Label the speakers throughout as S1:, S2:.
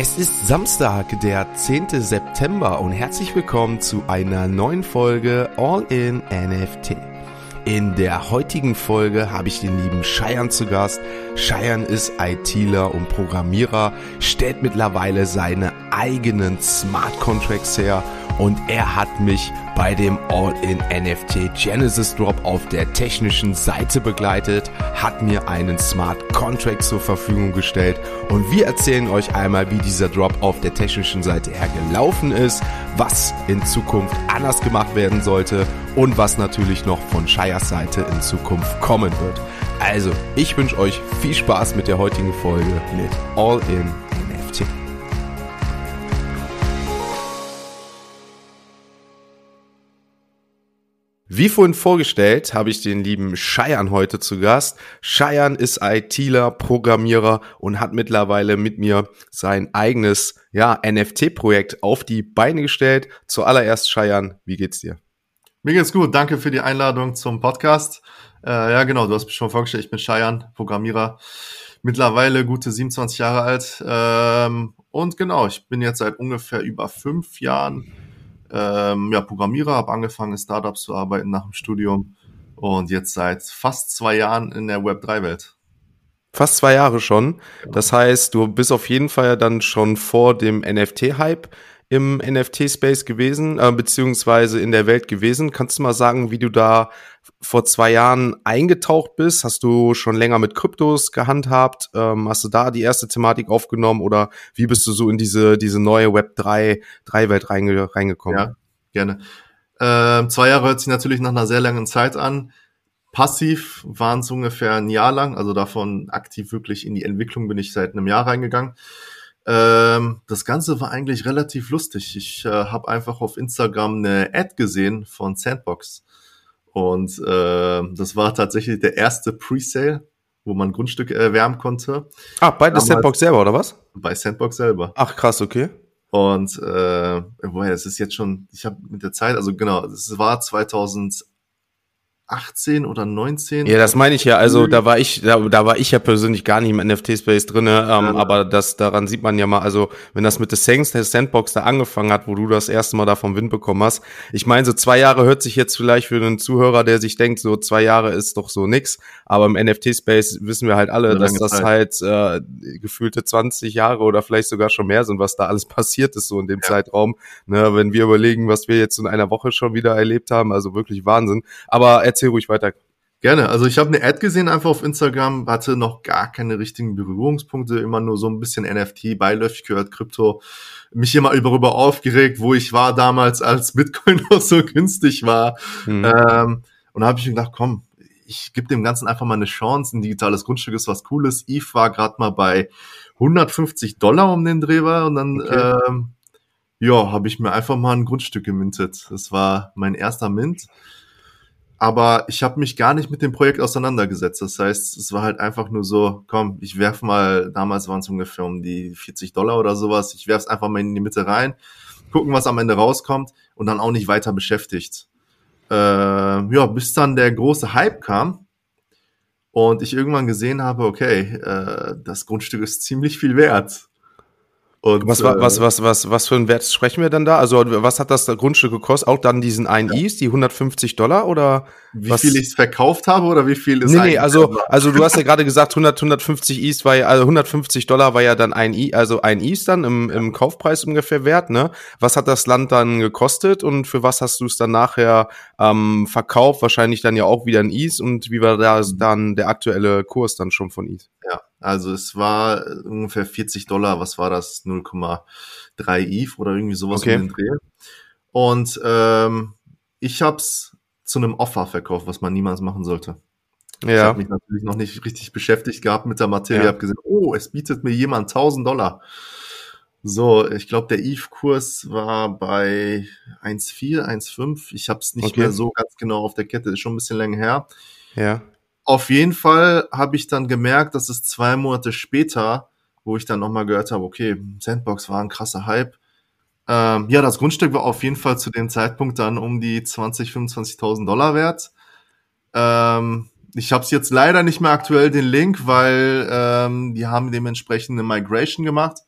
S1: Es ist Samstag, der 10. September und herzlich willkommen zu einer neuen Folge All in NFT. In der heutigen Folge habe ich den lieben Scheiern zu Gast. Scheiern ist ITler und Programmierer, stellt mittlerweile seine eigenen Smart Contracts her und er hat mich bei dem All-in-NFT Genesis Drop auf der technischen Seite begleitet, hat mir einen Smart Contract zur Verfügung gestellt und wir erzählen euch einmal, wie dieser Drop auf der technischen Seite her gelaufen ist, was in Zukunft anders gemacht werden sollte und was natürlich noch von Shires Seite in Zukunft kommen wird. Also, ich wünsche euch viel Spaß mit der heutigen Folge mit All-in NFT. Wie vorhin vorgestellt, habe ich den lieben Scheiern heute zu Gast. Scheiern ist ITler, Programmierer und hat mittlerweile mit mir sein eigenes ja, NFT-Projekt auf die Beine gestellt. Zuallererst Scheiern, wie geht's dir?
S2: Mir geht's gut, danke für die Einladung zum Podcast. Äh, ja, genau, du hast mich schon vorgestellt, ich bin Scheiern, Programmierer, mittlerweile gute 27 Jahre alt. Ähm, und genau, ich bin jetzt seit ungefähr über fünf Jahren ähm, ja, Programmierer, habe angefangen in Startups zu arbeiten nach dem Studium und jetzt seit fast zwei Jahren in der Web3-Welt.
S1: Fast zwei Jahre schon. Das heißt, du bist auf jeden Fall dann schon vor dem NFT-Hype im NFT-Space gewesen, äh, beziehungsweise in der Welt gewesen. Kannst du mal sagen, wie du da vor zwei Jahren eingetaucht bist? Hast du schon länger mit Kryptos gehandhabt? Ähm, hast du da die erste Thematik aufgenommen oder wie bist du so in diese, diese neue Web 3, 3 Welt reinge, reingekommen?
S2: Ja, gerne. Ähm, zwei Jahre hört sich natürlich nach einer sehr langen Zeit an. Passiv waren es ungefähr ein Jahr lang, also davon aktiv wirklich in die Entwicklung bin ich seit einem Jahr reingegangen. Ähm, das Ganze war eigentlich relativ lustig. Ich äh, habe einfach auf Instagram eine Ad gesehen von Sandbox. Und äh, das war tatsächlich der erste Presale, wo man Grundstücke erwärmen konnte.
S1: Ah, bei der Sandbox selber, oder was?
S2: Bei Sandbox selber.
S1: Ach, krass, okay.
S2: Und äh, woher, es ist jetzt schon, ich habe mit der Zeit, also genau, es war 2000 18 oder 19.
S1: Ja, das meine ich ja. Also da war ich, da, da war ich ja persönlich gar nicht im NFT-Space drinne, ähm, ja. aber das daran sieht man ja mal. Also wenn das mit der Sandbox da angefangen hat, wo du das erste Mal da vom Wind bekommen hast. Ich meine, so zwei Jahre hört sich jetzt vielleicht für einen Zuhörer, der sich denkt, so zwei Jahre ist doch so nix. Aber im NFT-Space wissen wir halt alle, dass das Zeit. halt äh, gefühlte 20 Jahre oder vielleicht sogar schon mehr sind, was da alles passiert ist so in dem ja. Zeitraum. Ne, wenn wir überlegen, was wir jetzt in einer Woche schon wieder erlebt haben, also wirklich Wahnsinn. Aber erzähl ruhig weiter.
S2: Gerne. Also ich habe eine Ad gesehen einfach auf Instagram, hatte noch gar keine richtigen Berührungspunkte, immer nur so ein bisschen NFT, beiläufig gehört, Krypto. Mich immer darüber aufgeregt, wo ich war damals, als Bitcoin noch so günstig war. Mhm. Ähm, und da habe ich mir gedacht, komm, ich gebe dem Ganzen einfach mal eine Chance. Ein digitales Grundstück ist was Cooles. Eve war gerade mal bei 150 Dollar um den Dreh war und dann okay. ähm, ja, habe ich mir einfach mal ein Grundstück gemintet. Das war mein erster Mint aber ich habe mich gar nicht mit dem Projekt auseinandergesetzt. Das heißt, es war halt einfach nur so, komm, ich werf mal, damals waren es ungefähr um die 40 Dollar oder sowas, ich werf's einfach mal in die Mitte rein, gucken, was am Ende rauskommt und dann auch nicht weiter beschäftigt. Äh, ja, bis dann der große Hype kam und ich irgendwann gesehen habe, okay, äh, das Grundstück ist ziemlich viel wert.
S1: Und, was, äh, was, was, was, was für einen Wert sprechen wir denn da? Also was hat das Grundstück gekostet? Auch dann diesen einen ja. East, die 150 Dollar oder?
S2: Wie was? viel ich es verkauft habe oder wie viel
S1: ist Nee, nee, also, also du hast ja gerade gesagt 100, 150 East war ja, also 150 Dollar war ja dann ein I, also ein East dann im, im Kaufpreis ungefähr wert, ne? Was hat das Land dann gekostet und für was hast du es dann nachher ähm, verkauft? Wahrscheinlich dann ja auch wieder ein East und wie war da mhm. dann der aktuelle Kurs dann schon von East?
S2: Ja, also es war ungefähr 40 Dollar, was war das? 0,3 ETH oder irgendwie sowas okay. um den Dreh. Und ähm, ich habe es zu einem Offer verkauft, was man niemals machen sollte. Ja. Ich habe mich natürlich noch nicht richtig beschäftigt gehabt mit der Materie. Ja. habe gesehen, oh, es bietet mir jemand 1000 Dollar. So, ich glaube, der ETH-Kurs war bei 1,4, 1,5. Ich habe es nicht okay. mehr so ganz genau auf der Kette, ist schon ein bisschen länger her. Ja. Auf jeden Fall habe ich dann gemerkt, dass es zwei Monate später, wo ich dann nochmal gehört habe, okay, Sandbox war ein krasser Hype. Ähm, ja, das Grundstück war auf jeden Fall zu dem Zeitpunkt dann um die 20, 25.000 Dollar wert. Ähm, ich habe es jetzt leider nicht mehr aktuell den Link, weil ähm, die haben dementsprechend eine Migration gemacht.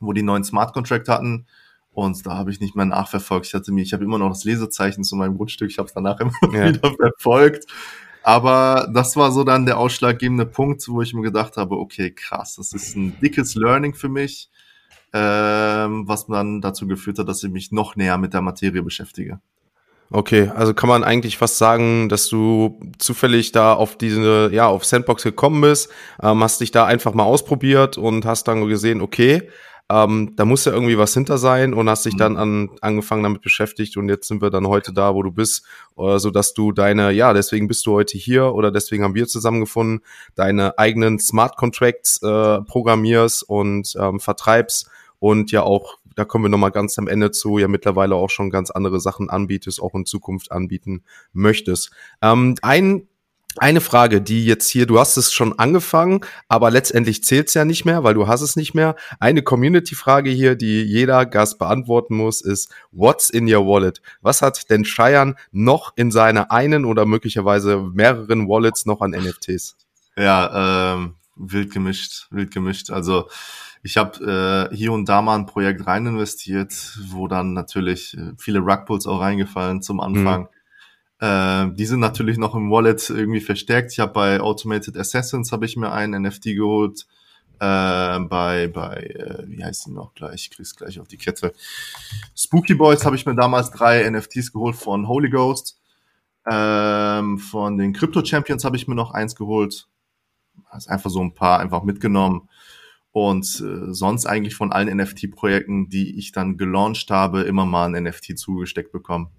S2: wo die neuen Smart Contract hatten. Und da habe ich nicht mehr nachverfolgt. Ich hatte mir, ich habe immer noch das Lesezeichen zu meinem Grundstück. Ich habe es danach immer ja. wieder verfolgt. Aber das war so dann der ausschlaggebende Punkt, wo ich mir gedacht habe, okay, krass, das ist ein dickes Learning für mich, ähm, was dann dazu geführt hat, dass ich mich noch näher mit der Materie beschäftige.
S1: Okay, also kann man eigentlich fast sagen, dass du zufällig da auf diese, ja, auf Sandbox gekommen bist, ähm, hast dich da einfach mal ausprobiert und hast dann gesehen, okay, ähm, da muss ja irgendwie was hinter sein und hast dich mhm. dann an, angefangen damit beschäftigt und jetzt sind wir dann heute da, wo du bist, äh, so dass du deine, ja, deswegen bist du heute hier oder deswegen haben wir zusammengefunden, deine eigenen Smart Contracts äh, programmierst und ähm, vertreibst und ja auch da kommen wir nochmal ganz am Ende zu, ja mittlerweile auch schon ganz andere Sachen anbietest, auch in Zukunft anbieten möchtest. Ähm, ein eine Frage, die jetzt hier, du hast es schon angefangen, aber letztendlich zählt's ja nicht mehr, weil du hast es nicht mehr. Eine Community-Frage hier, die jeder Gast beantworten muss, ist, what's in your wallet? Was hat denn Cheyenne noch in seiner einen oder möglicherweise mehreren Wallets noch an NFTs?
S2: Ja, ähm, wild gemischt, wild gemischt. Also ich habe äh, hier und da mal ein Projekt rein investiert, wo dann natürlich äh, viele Rugpulls auch reingefallen zum Anfang. Mhm. Äh, die sind natürlich noch im Wallet irgendwie verstärkt. Ich habe bei Automated Assassins habe ich mir einen NFT geholt. Äh, bei, bei, äh, wie heißt die noch gleich? Ich krieg's gleich auf die Kette. Spooky Boys habe ich mir damals drei NFTs geholt von Holy Ghost. Ähm, von den Crypto Champions habe ich mir noch eins geholt. Also einfach so ein paar einfach mitgenommen und äh, sonst eigentlich von allen NFT-Projekten, die ich dann gelauncht habe, immer mal ein NFT zugesteckt bekommen.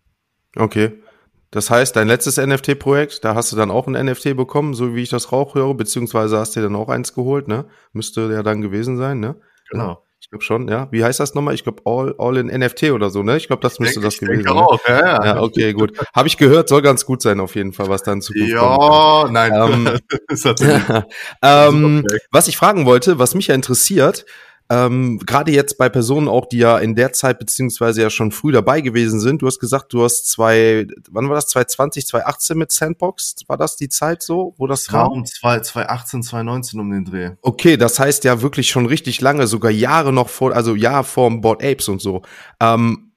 S1: Okay. Das heißt, dein letztes NFT-Projekt, da hast du dann auch ein NFT bekommen, so wie ich das Rauch höre, beziehungsweise hast du dir dann auch eins geholt, ne? Müsste ja dann gewesen sein, ne?
S2: Genau.
S1: Ich glaube schon, ja. Wie heißt das nochmal? Ich glaube All, All in NFT oder so, ne? Ich glaube, das ich müsste denke, das gewesen sein. Ne? Auch, ja, ja. ja, okay, gut. Habe ich gehört, soll ganz gut sein auf jeden Fall, was dann zu
S2: Ja, kommt. nein. Ähm,
S1: ähm, was ich fragen wollte, was mich ja interessiert, ähm, gerade jetzt bei Personen auch, die ja in der Zeit beziehungsweise ja schon früh dabei gewesen sind. Du hast gesagt, du hast zwei, wann war das? 2020, 2018 mit Sandbox? War das die Zeit so, wo das,
S2: das war? um 2018, 2019 um den Dreh.
S1: Okay, das heißt ja wirklich schon richtig lange, sogar Jahre noch vor, also Jahr vor Board Apes und so. Ähm,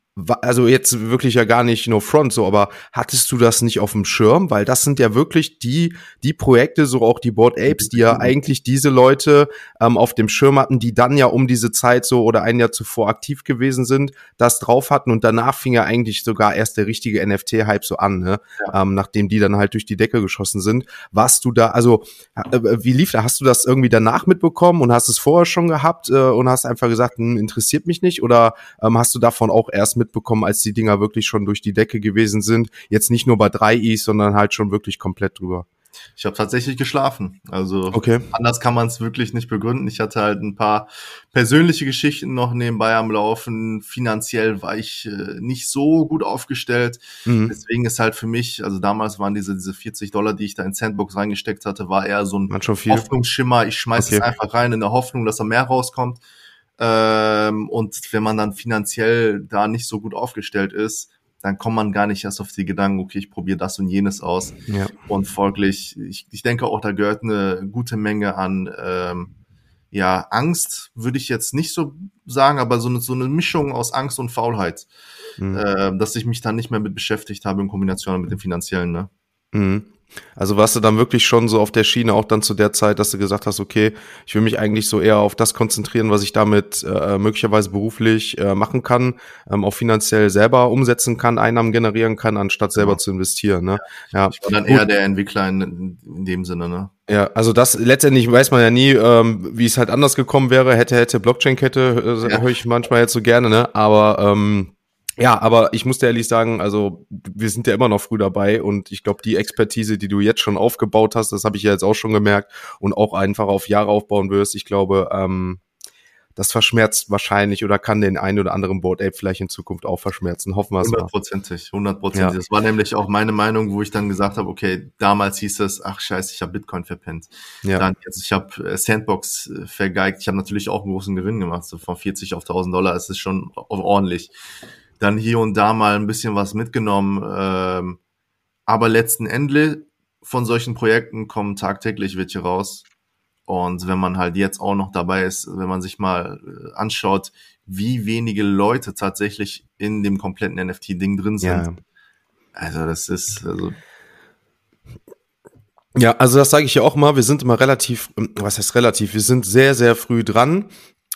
S1: also jetzt wirklich ja gar nicht no front so, aber hattest du das nicht auf dem Schirm? Weil das sind ja wirklich die, die Projekte, so auch die Board Apes, die ja eigentlich diese Leute ähm, auf dem Schirm hatten, die dann ja um diese Zeit so oder ein Jahr zuvor aktiv gewesen sind, das drauf hatten und danach fing ja eigentlich sogar erst der richtige NFT-Hype so an, ne? Ja. Ähm, nachdem die dann halt durch die Decke geschossen sind. Warst du da, also äh, wie lief da? Hast du das irgendwie danach mitbekommen und hast es vorher schon gehabt äh, und hast einfach gesagt, hm, interessiert mich nicht? Oder ähm, hast du davon auch erst mitbekommen, als die Dinger wirklich schon durch die Decke gewesen sind. Jetzt nicht nur bei drei Is, sondern halt schon wirklich komplett drüber.
S2: Ich habe tatsächlich geschlafen. Also okay. anders kann man es wirklich nicht begründen. Ich hatte halt ein paar persönliche Geschichten noch nebenbei am Laufen. Finanziell war ich äh, nicht so gut aufgestellt. Mhm. Deswegen ist halt für mich, also damals waren diese, diese 40 Dollar, die ich da in Sandbox reingesteckt hatte, war eher so ein Hoffnungsschimmer. Ich schmeiß okay. es einfach rein in der Hoffnung, dass da mehr rauskommt. Ähm, und wenn man dann finanziell da nicht so gut aufgestellt ist, dann kommt man gar nicht erst auf die Gedanken, okay, ich probiere das und jenes aus. Ja. Und folglich, ich, ich denke auch, da gehört eine gute Menge an ähm, ja, Angst, würde ich jetzt nicht so sagen, aber so eine, so eine Mischung aus Angst und Faulheit, mhm. äh, dass ich mich dann nicht mehr mit beschäftigt habe in Kombination mit dem finanziellen. Ne?
S1: Mhm. Also warst du dann wirklich schon so auf der Schiene auch dann zu der Zeit, dass du gesagt hast, okay, ich will mich eigentlich so eher auf das konzentrieren, was ich damit äh, möglicherweise beruflich äh, machen kann, ähm, auch finanziell selber umsetzen kann, Einnahmen generieren kann, anstatt selber ja. zu investieren. Ne?
S2: Ja. Ich war dann eher der Entwickler in, in dem Sinne, ne?
S1: Ja, also das letztendlich weiß man ja nie, ähm, wie es halt anders gekommen wäre, hätte, hätte, Blockchain-Kette, äh, ja. höre ich manchmal jetzt so gerne, ne? Aber ähm, ja, aber ich muss dir ehrlich sagen, also wir sind ja immer noch früh dabei und ich glaube, die Expertise, die du jetzt schon aufgebaut hast, das habe ich ja jetzt auch schon gemerkt und auch einfach auf Jahre aufbauen wirst, ich glaube, ähm, das verschmerzt wahrscheinlich oder kann den einen oder anderen Board Ape vielleicht in Zukunft auch verschmerzen. Hoffen wir es
S2: mal. Hundertprozentig, hundertprozentig. Ja. Das war nämlich auch meine Meinung, wo ich dann gesagt habe, okay, damals hieß es, ach scheiße, ich habe Bitcoin verpennt. Ja. Dann jetzt, ich habe äh, Sandbox äh, vergeigt. Ich habe natürlich auch einen großen Gewinn gemacht, so von 40 auf 1000 Dollar. Es ist schon ordentlich dann hier und da mal ein bisschen was mitgenommen. Ähm, aber letzten Endes von solchen Projekten kommen tagtäglich welche raus. Und wenn man halt jetzt auch noch dabei ist, wenn man sich mal äh, anschaut, wie wenige Leute tatsächlich in dem kompletten NFT-Ding drin sind. Ja. Also das ist, also
S1: ja, also das sage ich ja auch mal, wir sind immer relativ, was heißt relativ, wir sind sehr, sehr früh dran.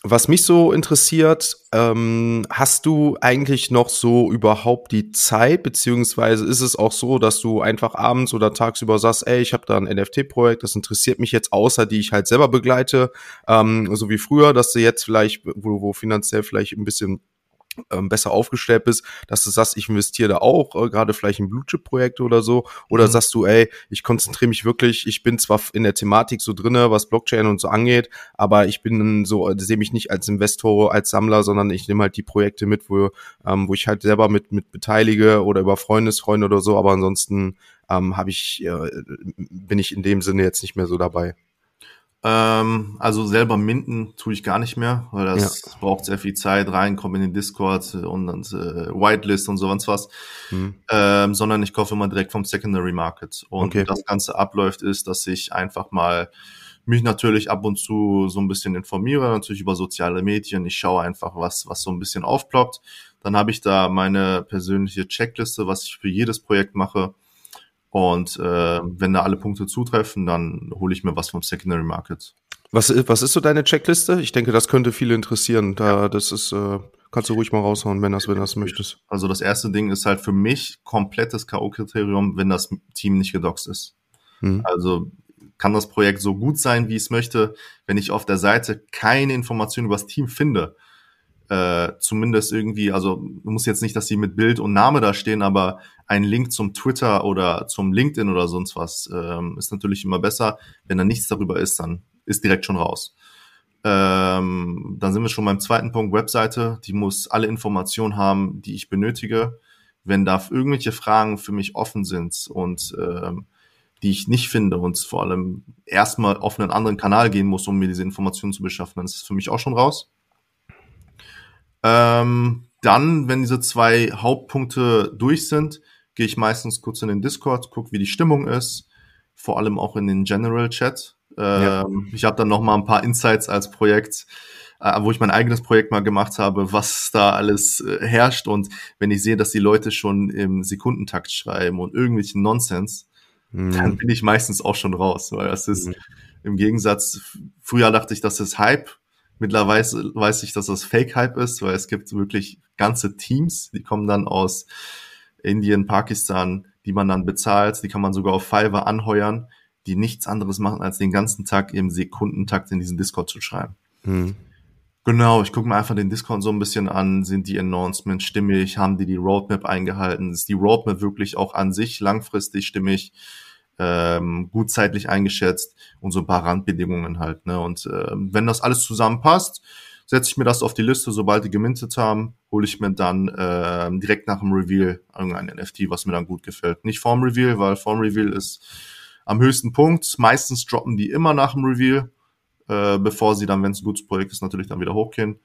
S1: Was mich so interessiert, ähm, hast du eigentlich noch so überhaupt die Zeit, beziehungsweise ist es auch so, dass du einfach abends oder tagsüber sagst, ey, ich habe da ein NFT-Projekt, das interessiert mich jetzt, außer die ich halt selber begleite, ähm, so wie früher, dass du jetzt vielleicht, wo, wo finanziell vielleicht ein bisschen ähm, besser aufgestellt bist, dass du sagst, ich investiere da auch, äh, gerade vielleicht in Blue-Chip-Projekte oder so, oder mhm. sagst du, ey, ich konzentriere mich wirklich, ich bin zwar in der Thematik so drinne, was Blockchain und so angeht, aber ich bin so, äh, sehe mich nicht als Investor, als Sammler, sondern ich nehme halt die Projekte mit, wo, ähm, wo ich halt selber mit, mit beteilige oder über Freundesfreunde oder so, aber ansonsten ähm, habe ich, äh, bin ich in dem Sinne jetzt nicht mehr so dabei.
S2: Ähm, also selber minden tue ich gar nicht mehr, weil das ja. braucht sehr viel Zeit, reinkommen in den Discord und, und äh, Whitelist und so was. Mhm. Ähm, sondern ich kaufe immer direkt vom Secondary Market. Und okay. das Ganze abläuft ist, dass ich einfach mal mich natürlich ab und zu so ein bisschen informiere, natürlich über soziale Medien. Ich schaue einfach, was, was so ein bisschen aufploppt. Dann habe ich da meine persönliche Checkliste, was ich für jedes Projekt mache. Und äh, wenn da alle Punkte zutreffen, dann hole ich mir was vom Secondary Market.
S1: Was, was ist so deine Checkliste? Ich denke, das könnte viele interessieren. Da, das ist, äh, kannst du ruhig mal raushauen, wenn das, wenn das möchtest.
S2: Also das erste Ding ist halt für mich komplettes K.O.-Kriterium, wenn das Team nicht gedoxt ist. Mhm. Also kann das Projekt so gut sein, wie es möchte, wenn ich auf der Seite keine Informationen über das Team finde, äh, zumindest irgendwie, also muss jetzt nicht, dass sie mit Bild und Name da stehen, aber ein Link zum Twitter oder zum LinkedIn oder sonst was ähm, ist natürlich immer besser. Wenn da nichts darüber ist, dann ist direkt schon raus. Ähm, dann sind wir schon beim zweiten Punkt, Webseite. Die muss alle Informationen haben, die ich benötige. Wenn da irgendwelche Fragen für mich offen sind und ähm, die ich nicht finde und vor allem erstmal auf einen anderen Kanal gehen muss, um mir diese Informationen zu beschaffen, dann ist es für mich auch schon raus. Ähm, dann, wenn diese zwei Hauptpunkte durch sind, gehe ich meistens kurz in den Discord, gucke, wie die Stimmung ist, vor allem auch in den General Chat. Ähm, ja. Ich habe dann noch mal ein paar Insights als Projekt, äh, wo ich mein eigenes Projekt mal gemacht habe, was da alles äh, herrscht. Und wenn ich sehe, dass die Leute schon im Sekundentakt schreiben und irgendwelchen Nonsens, mhm. dann bin ich meistens auch schon raus, weil das ist mhm. im Gegensatz, früher dachte ich, das ist Hype, Mittlerweile weiß ich, dass das Fake-Hype ist, weil es gibt wirklich ganze Teams, die kommen dann aus Indien, Pakistan, die man dann bezahlt, die kann man sogar auf Fiverr anheuern, die nichts anderes machen, als den ganzen Tag im Sekundentakt in diesen Discord zu schreiben. Mhm. Genau, ich gucke mir einfach den Discord so ein bisschen an, sind die Announcements stimmig, haben die die Roadmap eingehalten, ist die Roadmap wirklich auch an sich langfristig stimmig, ähm, gut zeitlich eingeschätzt und so ein paar Randbedingungen halt. Ne? Und äh, wenn das alles zusammenpasst, setze ich mir das auf die Liste, sobald die gemintet haben, hole ich mir dann äh, direkt nach dem Reveal irgendein NFT, was mir dann gut gefällt. Nicht vorm Reveal, weil vorm Reveal ist am höchsten Punkt. Meistens droppen die immer nach dem Reveal, äh, bevor sie dann, wenn es ein gutes Projekt ist, natürlich dann wieder hochgehen.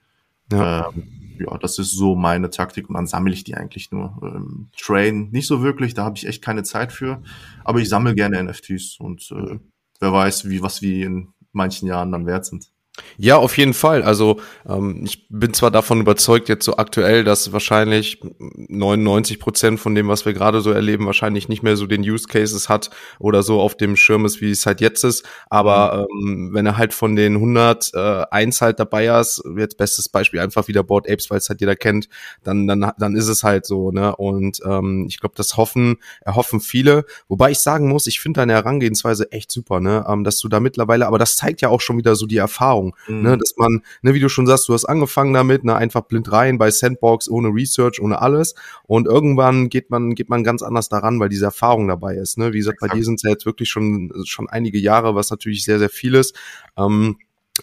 S2: Ja. Ähm, ja, das ist so meine Taktik und dann sammle ich die eigentlich nur. Ähm, Train nicht so wirklich, da habe ich echt keine Zeit für, aber ich sammle gerne NFTs und äh, wer weiß, wie was wie in manchen Jahren dann wert sind.
S1: Ja, auf jeden Fall. Also ähm, ich bin zwar davon überzeugt jetzt so aktuell, dass wahrscheinlich 99 Prozent von dem, was wir gerade so erleben, wahrscheinlich nicht mehr so den Use Cases hat oder so auf dem Schirm ist, wie es halt jetzt ist. Aber mhm. ähm, wenn er halt von den 100 äh, eins halt dabei ist, jetzt bestes Beispiel einfach wieder Board Apes, weil es halt jeder kennt, dann dann dann ist es halt so. Ne? Und ähm, ich glaube, das hoffen erhoffen viele. Wobei ich sagen muss, ich finde deine Herangehensweise echt super, ne? Ähm, dass du da mittlerweile, aber das zeigt ja auch schon wieder so die Erfahrung Erfahrung. Ne, mhm. Ne, dass man, ne, wie du schon sagst, du hast angefangen damit, ne, einfach blind rein bei Sandbox, ohne Research, ohne alles. Und irgendwann geht man, geht man ganz anders daran, weil diese Erfahrung dabei ist. Ne? Wie gesagt, Exakt. bei dir sind es ja jetzt wirklich schon, schon einige Jahre, was natürlich sehr, sehr viel ist. Ähm,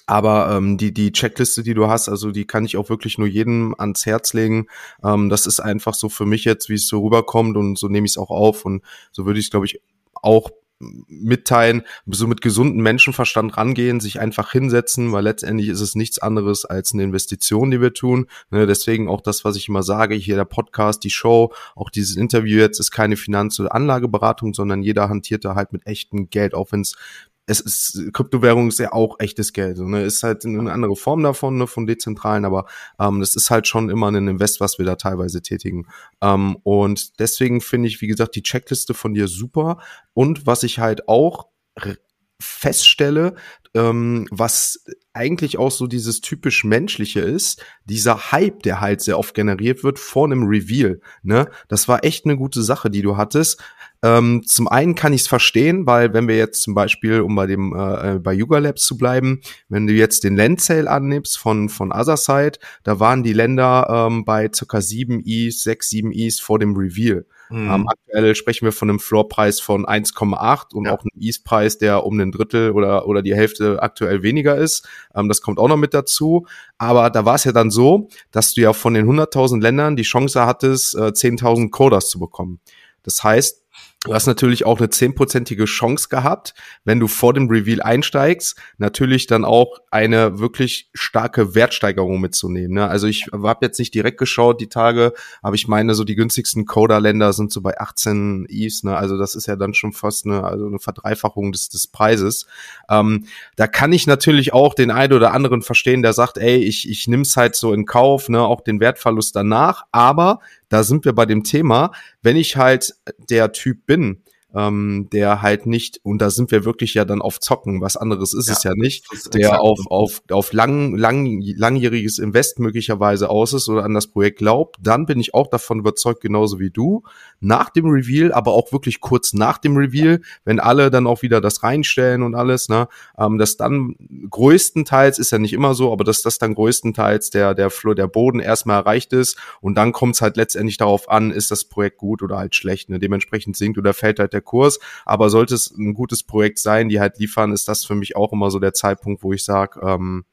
S1: aber ähm, die, die Checkliste, die du hast, also die kann ich auch wirklich nur jedem ans Herz legen. Ähm, das ist einfach so für mich jetzt, wie es so rüberkommt und so nehme ich es auch auf. Und so würde ich es, glaube ich, auch mitteilen, so mit gesundem Menschenverstand rangehen, sich einfach hinsetzen, weil letztendlich ist es nichts anderes als eine Investition, die wir tun. Ne, deswegen auch das, was ich immer sage, hier der Podcast, die Show, auch dieses Interview jetzt ist keine Finanz- oder Anlageberatung, sondern jeder hantiert da halt mit echtem Geld, auch wenn es es ist, Kryptowährung ist ja auch echtes Geld. Ne? Ist halt eine andere Form davon, ne, von dezentralen, aber ähm, das ist halt schon immer ein Invest, was wir da teilweise tätigen. Ähm, und deswegen finde ich, wie gesagt, die Checkliste von dir super. Und was ich halt auch feststelle, ähm, was eigentlich auch so dieses typisch menschliche ist, dieser Hype, der halt sehr oft generiert wird vor einem Reveal. Ne? Das war echt eine gute Sache, die du hattest. Ähm, zum einen kann ich es verstehen, weil wenn wir jetzt zum Beispiel, um bei dem äh, äh, bei Yuga Labs zu bleiben, wenn du jetzt den Land Sale annimmst von von Otherside, da waren die Länder ähm, bei circa 7 Is, 6, 7 Is vor dem Reveal. Mhm. Ähm, aktuell sprechen wir von einem Floorpreis von 1,8 und ja. auch einem Ease-Preis, der um ein Drittel oder, oder die Hälfte aktuell weniger ist. Ähm, das kommt auch noch mit dazu. Aber da war es ja dann so, dass du ja von den 100.000 Ländern die Chance hattest, äh, 10.000 Coders zu bekommen. Das heißt, Du hast natürlich auch eine zehnprozentige Chance gehabt, wenn du vor dem Reveal einsteigst, natürlich dann auch eine wirklich starke Wertsteigerung mitzunehmen. Ne? Also ich habe jetzt nicht direkt geschaut die Tage, aber ich meine, so die günstigsten Coda-Länder sind so bei 18 Eves. Ne? Also das ist ja dann schon fast eine, also eine Verdreifachung des, des Preises. Ähm, da kann ich natürlich auch den einen oder anderen verstehen, der sagt, ey, ich, ich es halt so in Kauf, ne? auch den Wertverlust danach. Aber da sind wir bei dem Thema, wenn ich halt der Typ bin, ähm, der halt nicht, und da sind wir wirklich ja dann auf Zocken, was anderes ist ja, es ja nicht, der auf, auf, auf lang, lang, langjähriges Invest möglicherweise aus ist oder an das Projekt glaubt, dann bin ich auch davon überzeugt, genauso wie du, nach dem Reveal, aber auch wirklich kurz nach dem Reveal, wenn alle dann auch wieder das reinstellen und alles, ne, ähm, dass dann größtenteils, ist ja nicht immer so, aber dass das dann größtenteils der, der Flur, der Boden erstmal erreicht ist und dann kommt es halt letztendlich darauf an, ist das Projekt gut oder halt schlecht, ne, dementsprechend sinkt oder fällt halt der Kurs, aber sollte es ein gutes Projekt sein, die halt liefern, ist das für mich auch immer so der Zeitpunkt, wo ich sage, ähm,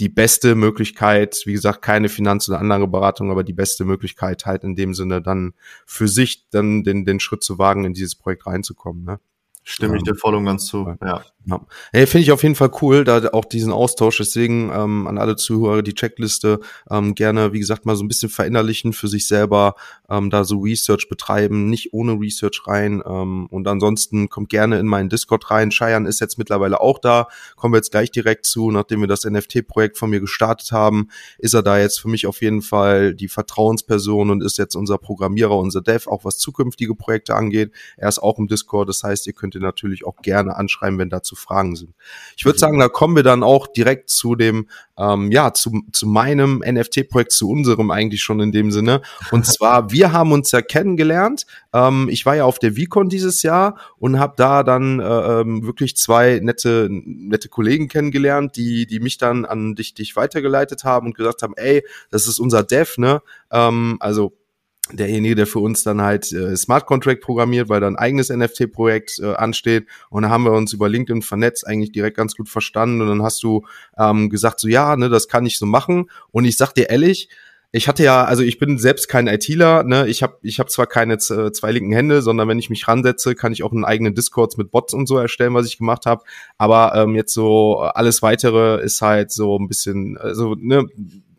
S1: die beste Möglichkeit, wie gesagt, keine Finanz- oder andere Beratung, aber die beste Möglichkeit halt in dem Sinne dann für sich dann den, den Schritt zu wagen, in dieses Projekt reinzukommen. Ne?
S2: Stimme ich dir voll und ganz zu,
S1: ja. Ja. Hey, finde ich auf jeden Fall cool, da auch diesen Austausch. Deswegen ähm, an alle Zuhörer die Checkliste ähm, gerne, wie gesagt, mal so ein bisschen verinnerlichen für sich selber, ähm, da so Research betreiben, nicht ohne Research rein. Ähm, und ansonsten kommt gerne in meinen Discord rein. Cheyenne ist jetzt mittlerweile auch da. Kommen wir jetzt gleich direkt zu, nachdem wir das NFT-Projekt von mir gestartet haben, ist er da jetzt für mich auf jeden Fall die Vertrauensperson und ist jetzt unser Programmierer, unser Dev, auch was zukünftige Projekte angeht. Er ist auch im Discord, das heißt, ihr könnt ihn natürlich auch gerne anschreiben, wenn dazu Fragen sind. Ich würde sagen, da kommen wir dann auch direkt zu dem, ähm, ja, zu, zu meinem NFT-Projekt, zu unserem eigentlich schon in dem Sinne. Und zwar, wir haben uns ja kennengelernt. Ähm, ich war ja auf der VCon dieses Jahr und habe da dann äh, ähm, wirklich zwei nette, nette Kollegen kennengelernt, die, die mich dann an dich, dich weitergeleitet haben und gesagt haben, ey, das ist unser Dev, ne? Ähm, also derjenige, der für uns dann halt äh, Smart Contract programmiert, weil da ein eigenes NFT-Projekt äh, ansteht. Und da haben wir uns über LinkedIn vernetzt, eigentlich direkt ganz gut verstanden. Und dann hast du ähm, gesagt, so ja, ne, das kann ich so machen. Und ich sag dir ehrlich, ich hatte ja, also ich bin selbst kein ITler, ne? Ich habe ich hab zwar keine zwei linken Hände, sondern wenn ich mich ransetze, kann ich auch einen eigenen Discords mit Bots und so erstellen, was ich gemacht habe. Aber ähm, jetzt so alles weitere ist halt so ein bisschen, also ne,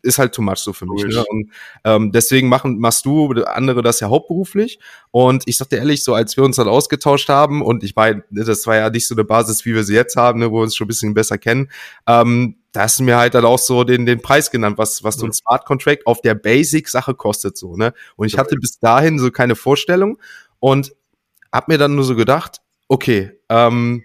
S1: ist halt too much so für mich. Ne? Und ähm, deswegen machen, machst du andere das ja hauptberuflich. Und ich sag dir ehrlich, so als wir uns dann ausgetauscht haben, und ich meine, das war ja nicht so eine Basis, wie wir sie jetzt haben, ne, wo wir uns schon ein bisschen besser kennen, ähm, da hast du mir halt dann auch so den, den Preis genannt, was, was so ein Smart Contract auf der Basic-Sache kostet, so, ne? Und ich hatte bis dahin so keine Vorstellung und hab mir dann nur so gedacht, Okay, ähm,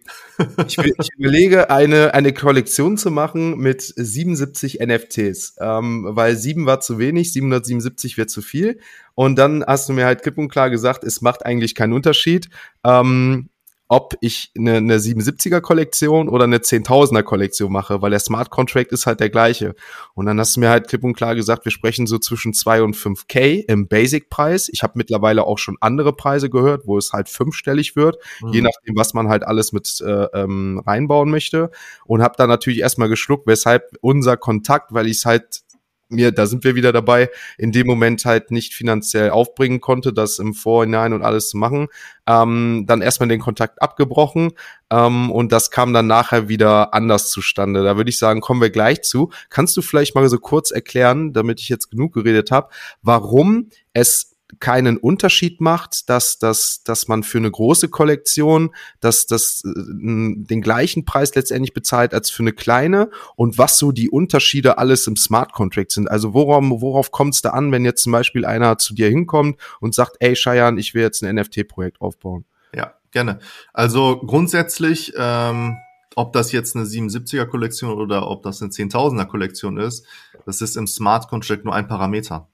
S1: ich, ich, überlege, eine, eine Kollektion zu machen mit 77 NFTs, ähm, weil sieben war zu wenig, 777 wird zu viel. Und dann hast du mir halt klipp und klar gesagt, es macht eigentlich keinen Unterschied. Ähm, ob ich eine, eine 77er Kollektion oder eine 10.000er Kollektion mache, weil der Smart Contract ist halt der gleiche. Und dann hast du mir halt klipp und klar gesagt, wir sprechen so zwischen 2 und 5K im Basic-Preis. Ich habe mittlerweile auch schon andere Preise gehört, wo es halt fünfstellig wird, mhm. je nachdem, was man halt alles mit äh, ähm, reinbauen möchte. Und habe da natürlich erstmal geschluckt, weshalb unser Kontakt, weil ich es halt mir, da sind wir wieder dabei, in dem Moment halt nicht finanziell aufbringen konnte, das im Vorhinein und alles zu machen, ähm, dann erstmal den Kontakt abgebrochen ähm, und das kam dann nachher wieder anders zustande. Da würde ich sagen, kommen wir gleich zu. Kannst du vielleicht mal so kurz erklären, damit ich jetzt genug geredet habe, warum es keinen Unterschied macht, dass, dass, dass man für eine große Kollektion dass, dass, äh, den gleichen Preis letztendlich bezahlt als für eine kleine und was so die Unterschiede alles im Smart Contract sind. Also worauf, worauf kommt es da an, wenn jetzt zum Beispiel einer zu dir hinkommt und sagt, ey Cheyenne, ich will jetzt ein NFT-Projekt aufbauen?
S2: Ja, gerne. Also grundsätzlich, ähm, ob das jetzt eine 77er Kollektion oder ob das eine 10.000er Kollektion ist, das ist im Smart Contract nur ein Parameter.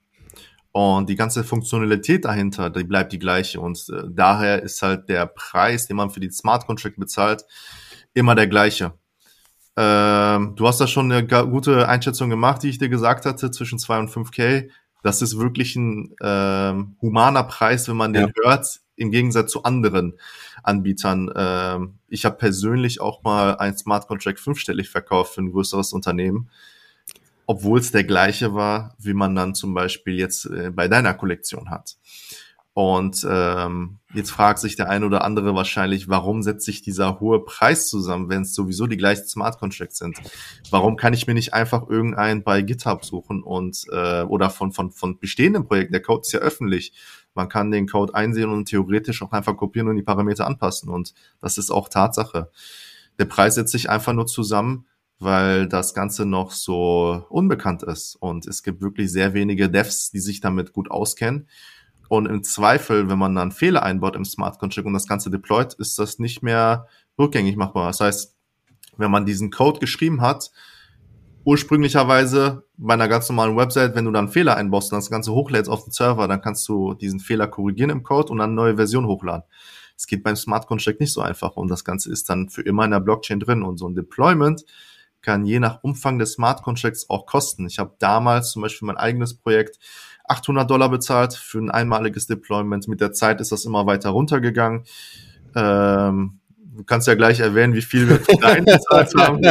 S2: Und die ganze Funktionalität dahinter, die bleibt die gleiche. Und äh, daher ist halt der Preis, den man für die Smart Contract bezahlt, immer der gleiche. Ähm, du hast da schon eine gute Einschätzung gemacht, die ich dir gesagt hatte, zwischen 2 und 5K. Das ist wirklich ein ähm, humaner Preis, wenn man den ja. hört, im Gegensatz zu anderen Anbietern. Ähm, ich habe persönlich auch mal ein Smart Contract fünfstellig verkauft für ein größeres Unternehmen obwohl es der gleiche war, wie man dann zum Beispiel jetzt äh, bei deiner Kollektion hat. Und ähm, jetzt fragt sich der eine oder andere wahrscheinlich, warum setzt sich dieser hohe Preis zusammen, wenn es sowieso die gleichen Smart Contracts sind? Warum kann ich mir nicht einfach irgendeinen bei GitHub suchen und äh, oder von von von bestehenden Projekten? Der Code ist ja öffentlich. Man kann den Code einsehen und theoretisch auch einfach kopieren und die Parameter anpassen. Und das ist auch Tatsache. Der Preis setzt sich einfach nur zusammen, weil das Ganze noch so unbekannt ist. Und es gibt wirklich sehr wenige Devs, die sich damit gut auskennen. Und im Zweifel, wenn man dann Fehler einbaut im Smart Contract und das Ganze deployt, ist das nicht mehr rückgängig machbar. Das heißt, wenn man diesen Code geschrieben hat, ursprünglicherweise bei einer ganz normalen Website, wenn du dann Fehler einbaust und das Ganze hochlädst auf den Server, dann kannst du diesen Fehler korrigieren im Code und dann eine neue Version hochladen. Es geht beim Smart Contract nicht so einfach und das Ganze ist dann für immer in der Blockchain drin und so ein Deployment kann je nach Umfang des Smart Contracts auch kosten. Ich habe damals zum Beispiel mein eigenes Projekt 800 Dollar bezahlt für ein einmaliges Deployment. Mit der Zeit ist das immer weiter runtergegangen. Ähm, du kannst ja gleich erwähnen, wie viel wir für deinen bezahlt haben.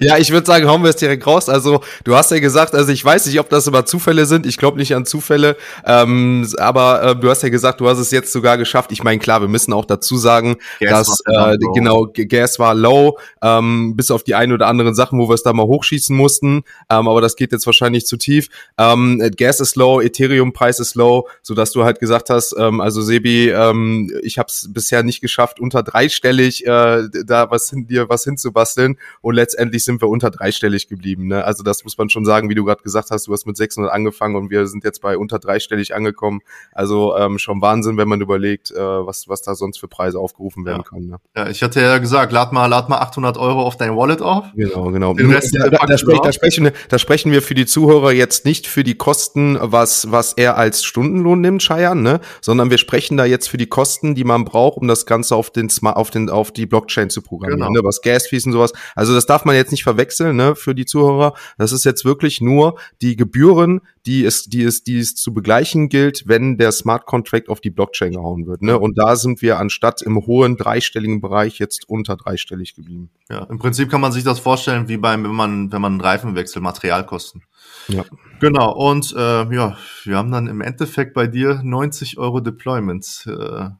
S1: ja, ich würde sagen, hauen wir es direkt raus. Also, du hast ja gesagt, also ich weiß nicht, ob das immer Zufälle sind. Ich glaube nicht an Zufälle. Ähm, aber äh, du hast ja gesagt, du hast es jetzt sogar geschafft. Ich meine, klar, wir müssen auch dazu sagen, Gas dass äh, genau Gas war low, ähm, bis auf die ein oder anderen Sachen, wo wir es da mal hochschießen mussten. Ähm, aber das geht jetzt wahrscheinlich zu tief. Ähm, Gas ist low, Ethereum-Preis ist low, so dass du halt gesagt hast, ähm, also Sebi, ähm, ich habe es bisher nicht geschafft, unter dreistellig äh, äh, da was hin, dir was hinzubasteln und letztendlich sind wir unter dreistellig geblieben. Ne? Also das muss man schon sagen, wie du gerade gesagt hast, du hast mit 600 angefangen und wir sind jetzt bei unter dreistellig angekommen. Also ähm, schon Wahnsinn, wenn man überlegt, äh, was, was da sonst für Preise aufgerufen werden
S2: ja.
S1: können. Ne?
S2: Ja, ich hatte ja gesagt, lad mal, lad mal 800 Euro auf dein Wallet auf.
S1: Genau, genau. Da, da, da, sprech, da, sprechen, da sprechen wir für die Zuhörer jetzt nicht für die Kosten, was, was er als Stundenlohn nimmt, Scheiern, ne? sondern wir sprechen da jetzt für die Kosten, die man braucht, um das Ganze auf den, auf den, auf die die Blockchain zu programmieren, genau. ne, was Gas-Fees und sowas. Also das darf man jetzt nicht verwechseln, ne, für die Zuhörer. Das ist jetzt wirklich nur die Gebühren, die es, die es, die es zu begleichen gilt, wenn der Smart Contract auf die Blockchain gehauen wird, ne. Und da sind wir anstatt im hohen dreistelligen Bereich jetzt unter dreistellig geblieben.
S2: Ja, im Prinzip kann man sich das vorstellen wie beim, wenn man, wenn man einen Reifen wechselt, Materialkosten. Ja. Genau, und äh, ja, wir haben dann im Endeffekt bei dir 90 Euro Deployment äh,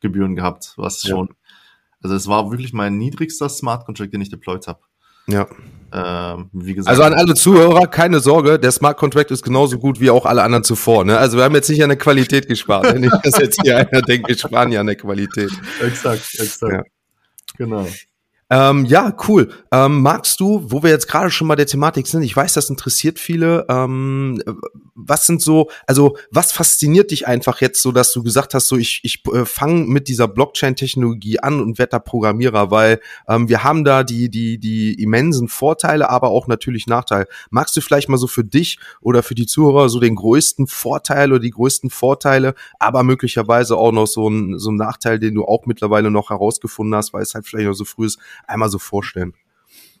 S2: Gebühren gehabt, was ja. schon also es war wirklich mein niedrigster Smart Contract, den ich deployed habe.
S1: Ja. Ähm, wie gesagt. Also an alle Zuhörer, keine Sorge, der Smart Contract ist genauso gut wie auch alle anderen zuvor. Ne? Also wir haben jetzt nicht an der Qualität gespart. Wenn nicht, dass jetzt hier einer denkt, wir sparen ja an der Qualität.
S2: Exakt, exakt. Ja.
S1: Genau. Ähm, ja, cool. Ähm, magst du, wo wir jetzt gerade schon mal der Thematik sind, ich weiß, das interessiert viele, ähm, was sind so, also was fasziniert dich einfach jetzt so, dass du gesagt hast, so ich, ich äh, fange mit dieser Blockchain-Technologie an und werde da Programmierer, weil ähm, wir haben da die, die, die immensen Vorteile, aber auch natürlich Nachteile. Magst du vielleicht mal so für dich oder für die Zuhörer so den größten Vorteil oder die größten Vorteile, aber möglicherweise auch noch so ein, so ein Nachteil, den du auch mittlerweile noch herausgefunden hast, weil es halt vielleicht noch so früh ist, einmal so vorstellen?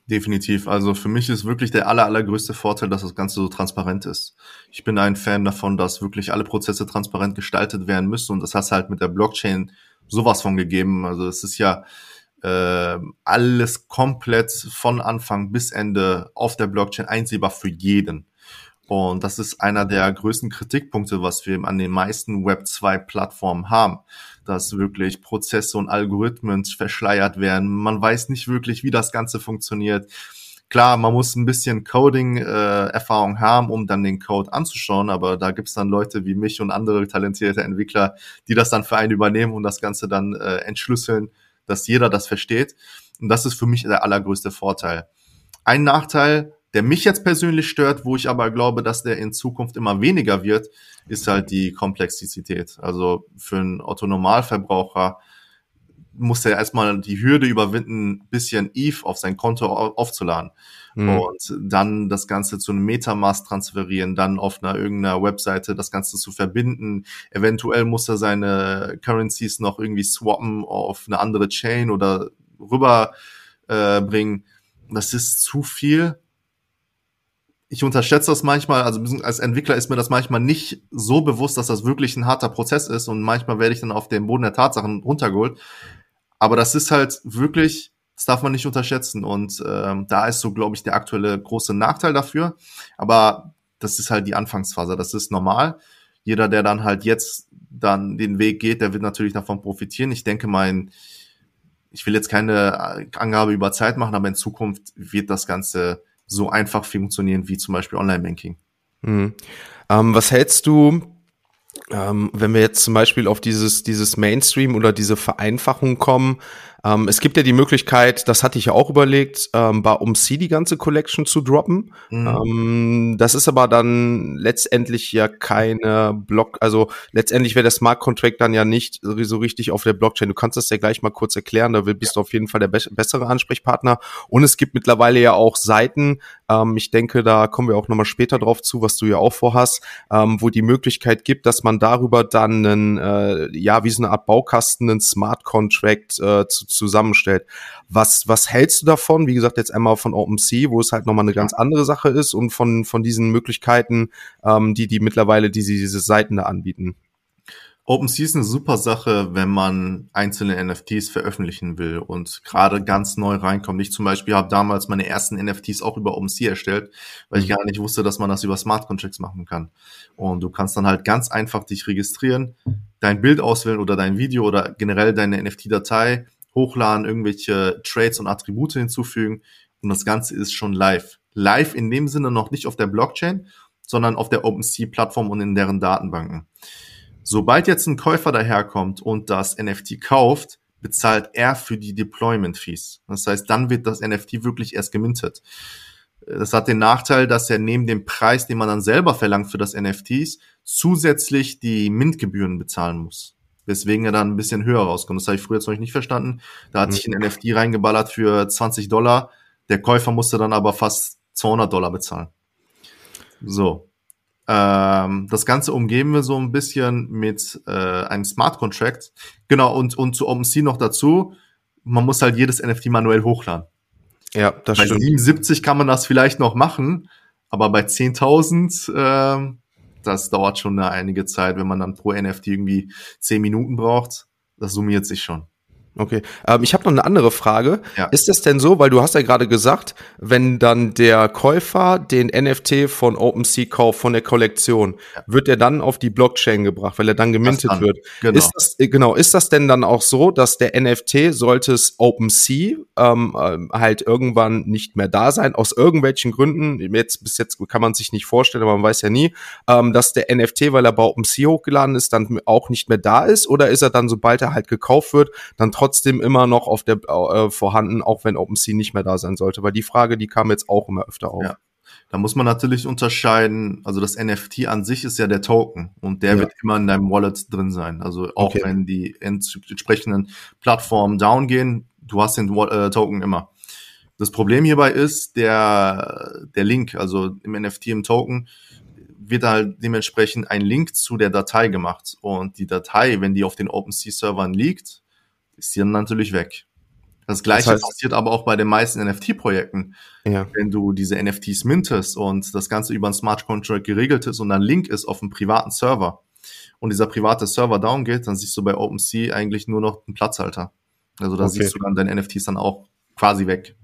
S2: Definitiv. Also für mich ist wirklich der aller, allergrößte Vorteil, dass das Ganze so transparent ist. Ich bin ein Fan davon, dass wirklich alle Prozesse transparent gestaltet werden müssen und das hast halt mit der Blockchain sowas von gegeben. Also es ist ja äh, alles komplett von Anfang bis Ende auf der Blockchain einsehbar für jeden. Und das ist einer der größten Kritikpunkte, was wir an den meisten Web 2 Plattformen haben dass wirklich Prozesse und Algorithmen verschleiert werden. Man weiß nicht wirklich, wie das Ganze funktioniert. Klar, man muss ein bisschen Coding-Erfahrung äh, haben, um dann den Code anzuschauen, aber da gibt's dann Leute wie mich und andere talentierte Entwickler, die das dann für einen übernehmen und das Ganze dann äh, entschlüsseln, dass jeder das versteht. Und das ist für mich der allergrößte Vorteil. Ein Nachteil, der mich jetzt persönlich stört, wo ich aber glaube, dass der in Zukunft immer weniger wird, ist halt die Komplexität. Also für einen Autonomalverbraucher muss er erstmal die Hürde überwinden, bisschen Eve auf sein Konto aufzuladen. Mhm. Und dann das Ganze zu einem Metamask transferieren, dann auf einer irgendeiner Webseite das Ganze zu verbinden. Eventuell muss er seine Currencies noch irgendwie swappen auf eine andere Chain oder rüber äh, bringen. Das ist zu viel ich unterschätze das manchmal, also als Entwickler ist mir das manchmal nicht so bewusst, dass das wirklich ein harter Prozess ist und manchmal werde ich dann auf den Boden der Tatsachen runtergeholt. Aber das ist halt wirklich, das darf man nicht unterschätzen und ähm, da ist so, glaube ich, der aktuelle große Nachteil dafür. Aber das ist halt die Anfangsphase, das ist normal. Jeder, der dann halt jetzt dann den Weg geht, der wird natürlich davon profitieren. Ich denke, mein, ich will jetzt keine Angabe über Zeit machen, aber in Zukunft wird das Ganze so einfach funktionieren wie zum Beispiel Online-Banking.
S1: Mhm. Ähm, was hältst du, ähm, wenn wir jetzt zum Beispiel auf dieses, dieses Mainstream oder diese Vereinfachung kommen, ähm, es gibt ja die Möglichkeit, das hatte ich ja auch überlegt, ähm, bei OMC die ganze Collection zu droppen. Mhm. Ähm, das ist aber dann letztendlich ja keine Block, also letztendlich wäre der Smart Contract dann ja nicht so richtig auf der Blockchain. Du kannst das ja gleich mal kurz erklären, da bist du auf jeden Fall der be bessere Ansprechpartner. Und es gibt mittlerweile ja auch Seiten, ähm, ich denke, da kommen wir auch nochmal später drauf zu, was du ja auch vorhast, ähm, wo die Möglichkeit gibt, dass man darüber dann einen, äh, ja, wie so eine Art Baukasten, einen Smart Contract äh, zu zusammenstellt. Was, was hältst du davon? Wie gesagt, jetzt einmal von OpenSea, wo es halt nochmal eine ganz andere Sache ist und von, von diesen Möglichkeiten, ähm, die, die mittlerweile diese, diese Seiten da anbieten.
S2: OpenSea ist eine super Sache, wenn man einzelne NFTs veröffentlichen will und gerade ganz neu reinkommt. Ich zum Beispiel habe damals meine ersten NFTs auch über OpenSea erstellt, weil ich mhm. gar nicht wusste, dass man das über Smart Contracts machen kann. Und du kannst dann halt ganz einfach dich registrieren, dein Bild auswählen oder dein Video oder generell deine NFT-Datei hochladen, irgendwelche Trades und Attribute hinzufügen und das Ganze ist schon live. Live in dem Sinne noch nicht auf der Blockchain, sondern auf der OpenSea-Plattform und in deren Datenbanken. Sobald jetzt ein Käufer daherkommt und das NFT kauft, bezahlt er für die Deployment Fees. Das heißt, dann wird das NFT wirklich erst gemintet. Das hat den Nachteil, dass er neben dem Preis, den man dann selber verlangt für das NFTs, zusätzlich die Mintgebühren bezahlen muss weswegen er dann ein bisschen höher rauskommt. Das habe ich früher jetzt noch nicht verstanden. Da hat mhm. sich ein NFT reingeballert für 20 Dollar. Der Käufer musste dann aber fast 200 Dollar bezahlen. So. Ähm, das Ganze umgeben wir so ein bisschen mit äh, einem Smart Contract. Genau, und, und zu OpenSea noch dazu, man muss halt jedes NFT manuell hochladen.
S1: Ja, das
S2: bei
S1: stimmt.
S2: Bei 77 kann man das vielleicht noch machen, aber bei 10.000 ähm, das dauert schon eine einige Zeit, wenn man dann pro NFT irgendwie zehn Minuten braucht. Das summiert sich schon.
S1: Okay. Ähm, ich habe noch eine andere Frage. Ja. Ist es denn so, weil du hast ja gerade gesagt, wenn dann der Käufer den NFT von OpenSea kauft, von der Kollektion, ja. wird er dann auf die Blockchain gebracht, weil er dann gemintet dann. wird. Genau. Ist das, äh, genau, ist das denn dann auch so, dass der NFT, sollte es OpenSea ähm, äh, halt irgendwann nicht mehr da sein, aus irgendwelchen Gründen, jetzt bis jetzt kann man sich nicht vorstellen, aber man weiß ja nie, ähm, dass der NFT, weil er bei OpenSea hochgeladen ist, dann auch nicht mehr da ist, oder ist er dann, sobald er halt gekauft wird, dann trotzdem trotzdem immer noch auf der äh, vorhanden, auch wenn OpenSea nicht mehr da sein sollte? Weil die Frage, die kam jetzt auch immer öfter auf.
S2: Ja. Da muss man natürlich unterscheiden, also das NFT an sich ist ja der Token und der ja. wird immer in deinem Wallet drin sein. Also auch okay. wenn die entsprechenden Plattformen down gehen, du hast den äh, Token immer. Das Problem hierbei ist, der, der Link, also im NFT, im Token, wird halt dementsprechend ein Link zu der Datei gemacht. Und die Datei, wenn die auf den OpenSea-Servern liegt, ist die dann natürlich weg. Das gleiche das heißt, passiert aber auch bei den meisten NFT-Projekten. Ja. Wenn du diese NFTs mintest und das Ganze über einen Smart Contract geregelt ist und ein Link ist auf einem privaten Server und dieser private Server down geht, dann siehst du bei OpenSea eigentlich nur noch einen Platzhalter. Also da okay. siehst du dann deine NFTs dann auch quasi weg.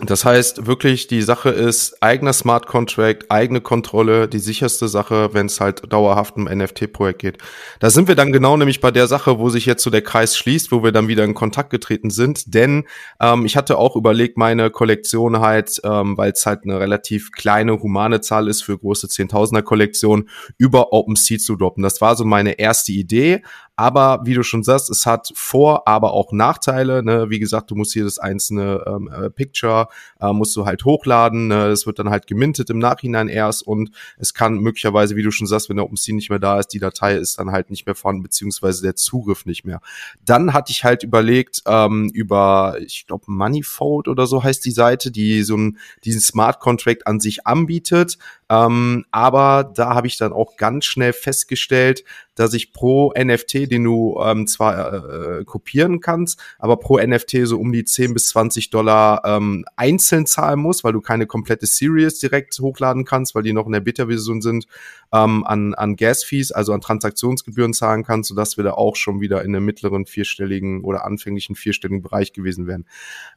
S1: Das heißt wirklich, die Sache ist eigener Smart Contract, eigene Kontrolle, die sicherste Sache, wenn es halt dauerhaft um NFT-Projekt geht. Da sind wir dann genau nämlich bei der Sache, wo sich jetzt so der Kreis schließt, wo wir dann wieder in Kontakt getreten sind. Denn ähm, ich hatte auch überlegt, meine Kollektion halt, ähm, weil es halt eine relativ kleine humane Zahl ist für große Zehntausender Kollektion, über OpenSea zu droppen. Das war so meine erste Idee. Aber wie du schon sagst, es hat Vor-, aber auch Nachteile. Ne? Wie gesagt, du musst hier das einzelne ähm, äh, Picture, äh, musst du halt hochladen. Ne? Das wird dann halt gemintet im Nachhinein erst und es kann möglicherweise, wie du schon sagst, wenn der OpenSea nicht mehr da ist, die Datei ist dann halt nicht mehr vorhanden, beziehungsweise der Zugriff nicht mehr. Dann hatte ich halt überlegt, ähm, über, ich glaube, Moneyfold oder so heißt die Seite, die so ein, diesen Smart Contract an sich anbietet. Ähm, aber da habe ich dann auch ganz schnell festgestellt, dass ich pro NFT, den du ähm, zwar äh, kopieren kannst, aber pro NFT so um die 10 bis 20 Dollar ähm, einzeln zahlen muss, weil du keine komplette Series direkt hochladen kannst, weil die noch in der Beta-Version sind, ähm, an, an Gas-Fees, also an Transaktionsgebühren zahlen kannst, sodass wir da auch schon wieder in einem mittleren vierstelligen oder anfänglichen vierstelligen Bereich gewesen wären.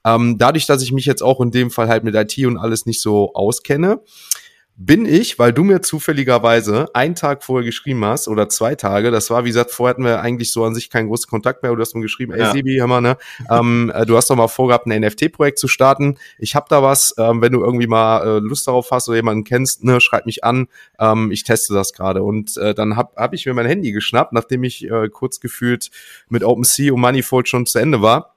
S1: Ähm, dadurch, dass ich mich jetzt auch in dem Fall halt mit IT und alles nicht so auskenne, bin ich, weil du mir zufälligerweise einen Tag vorher geschrieben hast oder zwei Tage, das war, wie gesagt, vorher hatten wir eigentlich so an sich keinen großen Kontakt mehr, du hast mir geschrieben, ey ja. Sibi, hör mal, ne, ähm, äh, du hast doch mal vorgehabt, ein NFT-Projekt zu starten, ich hab da was, ähm, wenn du irgendwie mal äh, Lust darauf hast oder jemanden kennst, ne, schreib mich an, ähm, ich teste das gerade. Und äh, dann hab, hab ich mir mein Handy geschnappt, nachdem ich äh, kurz gefühlt mit OpenSea und Moneyfold schon zu Ende war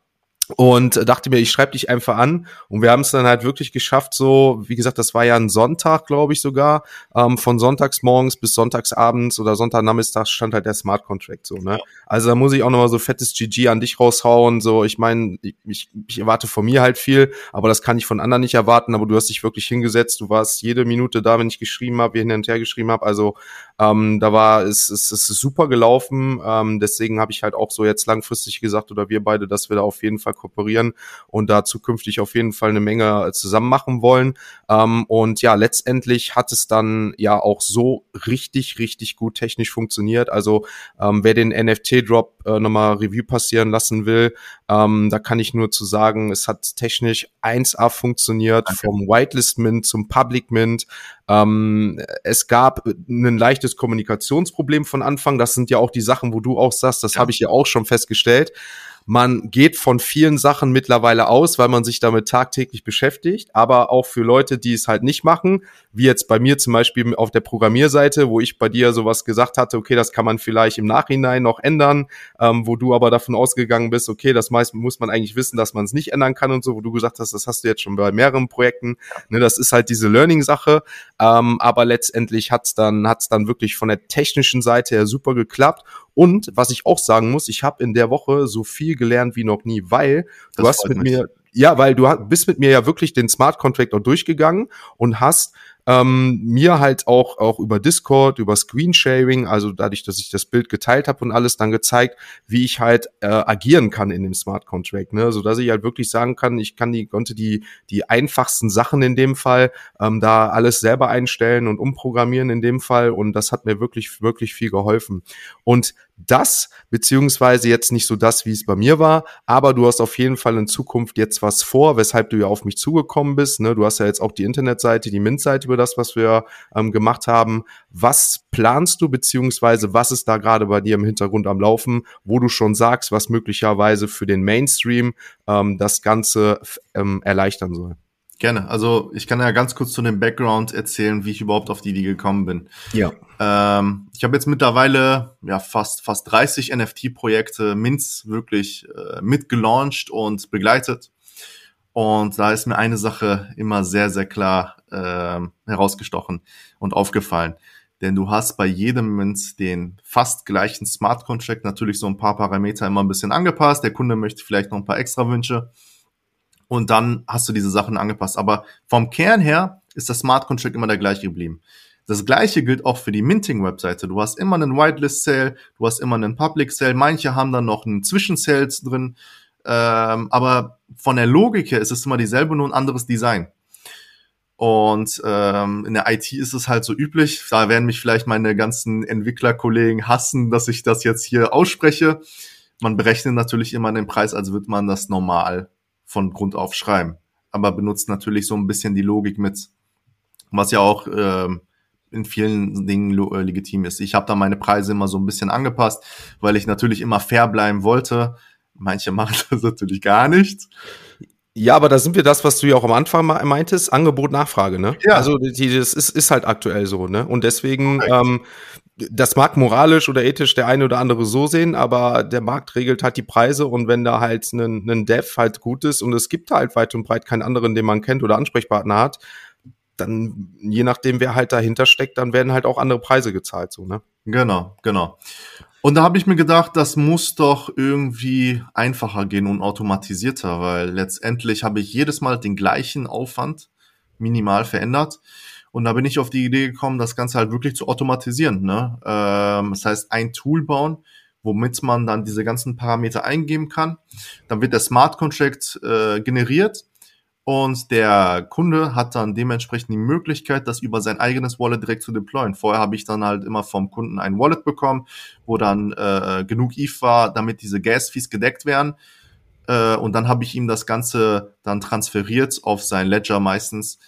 S1: und dachte mir, ich schreibe dich einfach an. Und wir haben es dann halt wirklich geschafft, so, wie gesagt, das war ja ein Sonntag, glaube ich sogar, ähm, von sonntags morgens bis sonntagsabends oder Sonntagnachmittags stand halt der Smart Contract so, ne? Also da muss ich auch nochmal so fettes GG an dich raushauen. So, ich meine, ich, ich, ich erwarte von mir halt viel, aber das kann ich von anderen nicht erwarten. Aber du hast dich wirklich hingesetzt, du warst jede Minute da, wenn ich geschrieben habe, hin und her geschrieben habe. Also ähm, da war es, es, es ist super gelaufen. Ähm, deswegen habe ich halt auch so jetzt langfristig gesagt, oder wir beide, dass wir da auf jeden Fall kooperieren und da zukünftig auf jeden Fall eine Menge zusammen machen wollen. Ähm, und ja, letztendlich hat es dann ja auch so richtig, richtig gut technisch funktioniert. Also ähm, wer den NFT-Drop äh, nochmal Review passieren lassen will, ähm, da kann ich nur zu sagen, es hat technisch 1A funktioniert, okay. vom Whitelist Mint zum Public Mint. Ähm, es gab ein leichtes Kommunikationsproblem von Anfang. Das sind ja auch die Sachen, wo du auch sagst, das ja. habe ich ja auch schon festgestellt. Man geht von vielen Sachen mittlerweile aus, weil man sich damit tagtäglich beschäftigt, aber auch für Leute, die es halt nicht machen, wie jetzt bei mir zum Beispiel auf der Programmierseite, wo ich bei dir sowas gesagt hatte, okay, das kann man vielleicht im Nachhinein noch ändern, ähm, wo du aber davon ausgegangen bist, okay, das meist muss man eigentlich wissen, dass man es nicht ändern kann und so, wo du gesagt hast, das hast du jetzt schon bei mehreren Projekten. Ne, das ist halt diese Learning-Sache, ähm, aber letztendlich hat's dann hat's dann wirklich von der technischen Seite her super geklappt und was ich auch sagen muss, ich habe in der Woche so viel gelernt wie noch nie, weil das du hast mit mich. mir, ja, weil du bist mit mir ja wirklich den Smart Contract auch durchgegangen und hast ähm, mir halt auch auch über Discord, über Screensharing, also dadurch, dass ich das Bild geteilt habe und alles, dann gezeigt, wie ich halt äh, agieren kann in dem Smart Contract, ne, so dass ich halt wirklich sagen kann, ich kann die konnte die die einfachsten Sachen in dem Fall ähm, da alles selber einstellen und umprogrammieren in dem Fall und das hat mir wirklich wirklich viel geholfen. Und das, beziehungsweise jetzt nicht so das, wie es bei mir war, aber du hast auf jeden Fall in Zukunft jetzt was vor, weshalb du ja auf mich zugekommen bist. Ne? Du hast ja jetzt auch die Internetseite, die Mint-Seite über das, was wir ähm, gemacht haben. Was planst du, beziehungsweise was ist da gerade bei dir im Hintergrund am Laufen, wo du schon sagst, was möglicherweise für den Mainstream ähm, das Ganze ähm, erleichtern soll?
S2: Gerne. Also ich kann ja ganz kurz zu dem Background erzählen, wie ich überhaupt auf die Idee gekommen bin.
S1: Ja.
S2: Ähm, ich habe jetzt mittlerweile ja fast fast 30 NFT-Projekte Minz wirklich äh, mitgelauncht und begleitet. Und da ist mir eine Sache immer sehr sehr klar äh, herausgestochen und aufgefallen. Denn du hast bei jedem Mint den fast gleichen Smart Contract natürlich so ein paar Parameter immer ein bisschen angepasst. Der Kunde möchte vielleicht noch ein paar extra Wünsche und dann hast du diese Sachen angepasst. Aber vom Kern her ist das Smart Contract immer der gleiche geblieben. Das gleiche gilt auch für die Minting-Webseite. Du hast immer einen Whitelist-Sale, du hast immer einen Public-Sale, manche haben dann noch einen Zwischen-Sales drin, ähm, aber von der Logik her ist es immer dieselbe, nur ein anderes Design. Und ähm, in der IT ist es halt so üblich, da werden mich vielleicht meine ganzen Entwicklerkollegen hassen, dass ich das jetzt hier ausspreche. Man berechnet natürlich immer den Preis, als würde man das normal von Grund auf schreiben. aber benutzt natürlich so ein bisschen die Logik mit, was ja auch ähm, in vielen Dingen äh, legitim ist. Ich habe da meine Preise immer so ein bisschen angepasst, weil ich natürlich immer fair bleiben wollte. Manche machen das natürlich gar nicht.
S1: Ja, aber da sind wir das, was du ja auch am Anfang meintest, Angebot, Nachfrage, ne? Ja. Also die, das ist, ist halt aktuell so, ne? Und deswegen, ähm, das mag moralisch oder ethisch der eine oder andere so sehen, aber der Markt regelt halt die Preise und wenn da halt ein, ein Dev halt gut ist und es gibt halt weit und breit keinen anderen, den man kennt oder Ansprechpartner hat, dann, je nachdem, wer halt dahinter steckt, dann werden halt auch andere Preise gezahlt, so, ne?
S2: Genau, genau. Und da habe ich mir gedacht, das muss doch irgendwie einfacher gehen und automatisierter, weil letztendlich habe ich jedes Mal den gleichen Aufwand minimal verändert. Und da bin ich auf die Idee gekommen, das Ganze halt wirklich zu automatisieren. Ne? Ähm, das heißt, ein Tool bauen, womit man dann diese ganzen Parameter eingeben kann. Dann wird der Smart Contract äh, generiert und der Kunde hat dann dementsprechend die Möglichkeit, das über sein eigenes Wallet direkt zu deployen. Vorher habe ich dann halt immer vom Kunden ein Wallet bekommen, wo dann äh, genug ETH war, damit diese Gas-Fees gedeckt werden. Äh, und dann habe ich ihm das Ganze dann transferiert auf sein Ledger meistens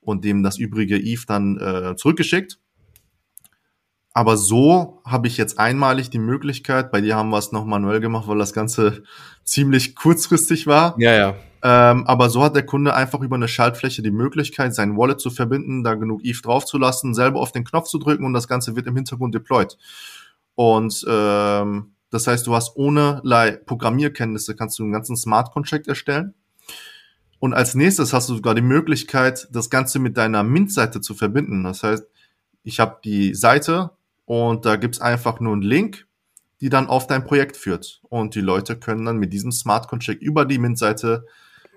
S2: und dem das übrige ETH dann äh, zurückgeschickt. Aber so habe ich jetzt einmalig die Möglichkeit, bei dir haben wir es noch manuell gemacht, weil das Ganze ziemlich kurzfristig war.
S1: Ja, ja.
S2: Ähm, aber so hat der Kunde einfach über eine Schaltfläche die Möglichkeit, sein Wallet zu verbinden, da genug ETH draufzulassen, selber auf den Knopf zu drücken und das Ganze wird im Hintergrund deployed. Und ähm, das heißt, du hast ohne Programmierkenntnisse kannst du einen ganzen Smart Contract erstellen. Und als nächstes hast du sogar die Möglichkeit, das Ganze mit deiner Mint-Seite zu verbinden. Das heißt, ich habe die Seite und da gibt's einfach nur einen Link, die dann auf dein Projekt führt. Und die Leute können dann mit diesem Smart Contract über die Mint-Seite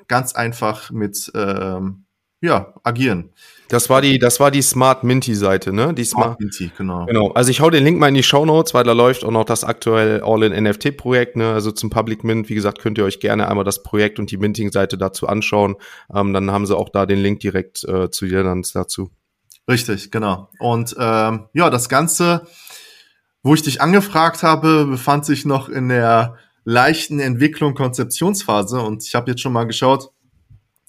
S2: ganz einfach mit ähm, ja, agieren.
S1: Das war die, das war die Smart Minty Seite, ne? Die Smart, Smart Minty, genau. Genau. Also ich hau den Link mal in die Show Notes, weil da läuft auch noch das aktuell All-in NFT Projekt, ne? Also zum Public Mint. Wie gesagt, könnt ihr euch gerne einmal das Projekt und die Minting Seite dazu anschauen. Ähm, dann haben sie auch da den Link direkt äh, zu dir dann dazu.
S2: Richtig, genau. Und ähm, ja, das Ganze, wo ich dich angefragt habe, befand sich noch in der leichten Entwicklung, Konzeptionsphase. Und ich habe jetzt schon mal geschaut,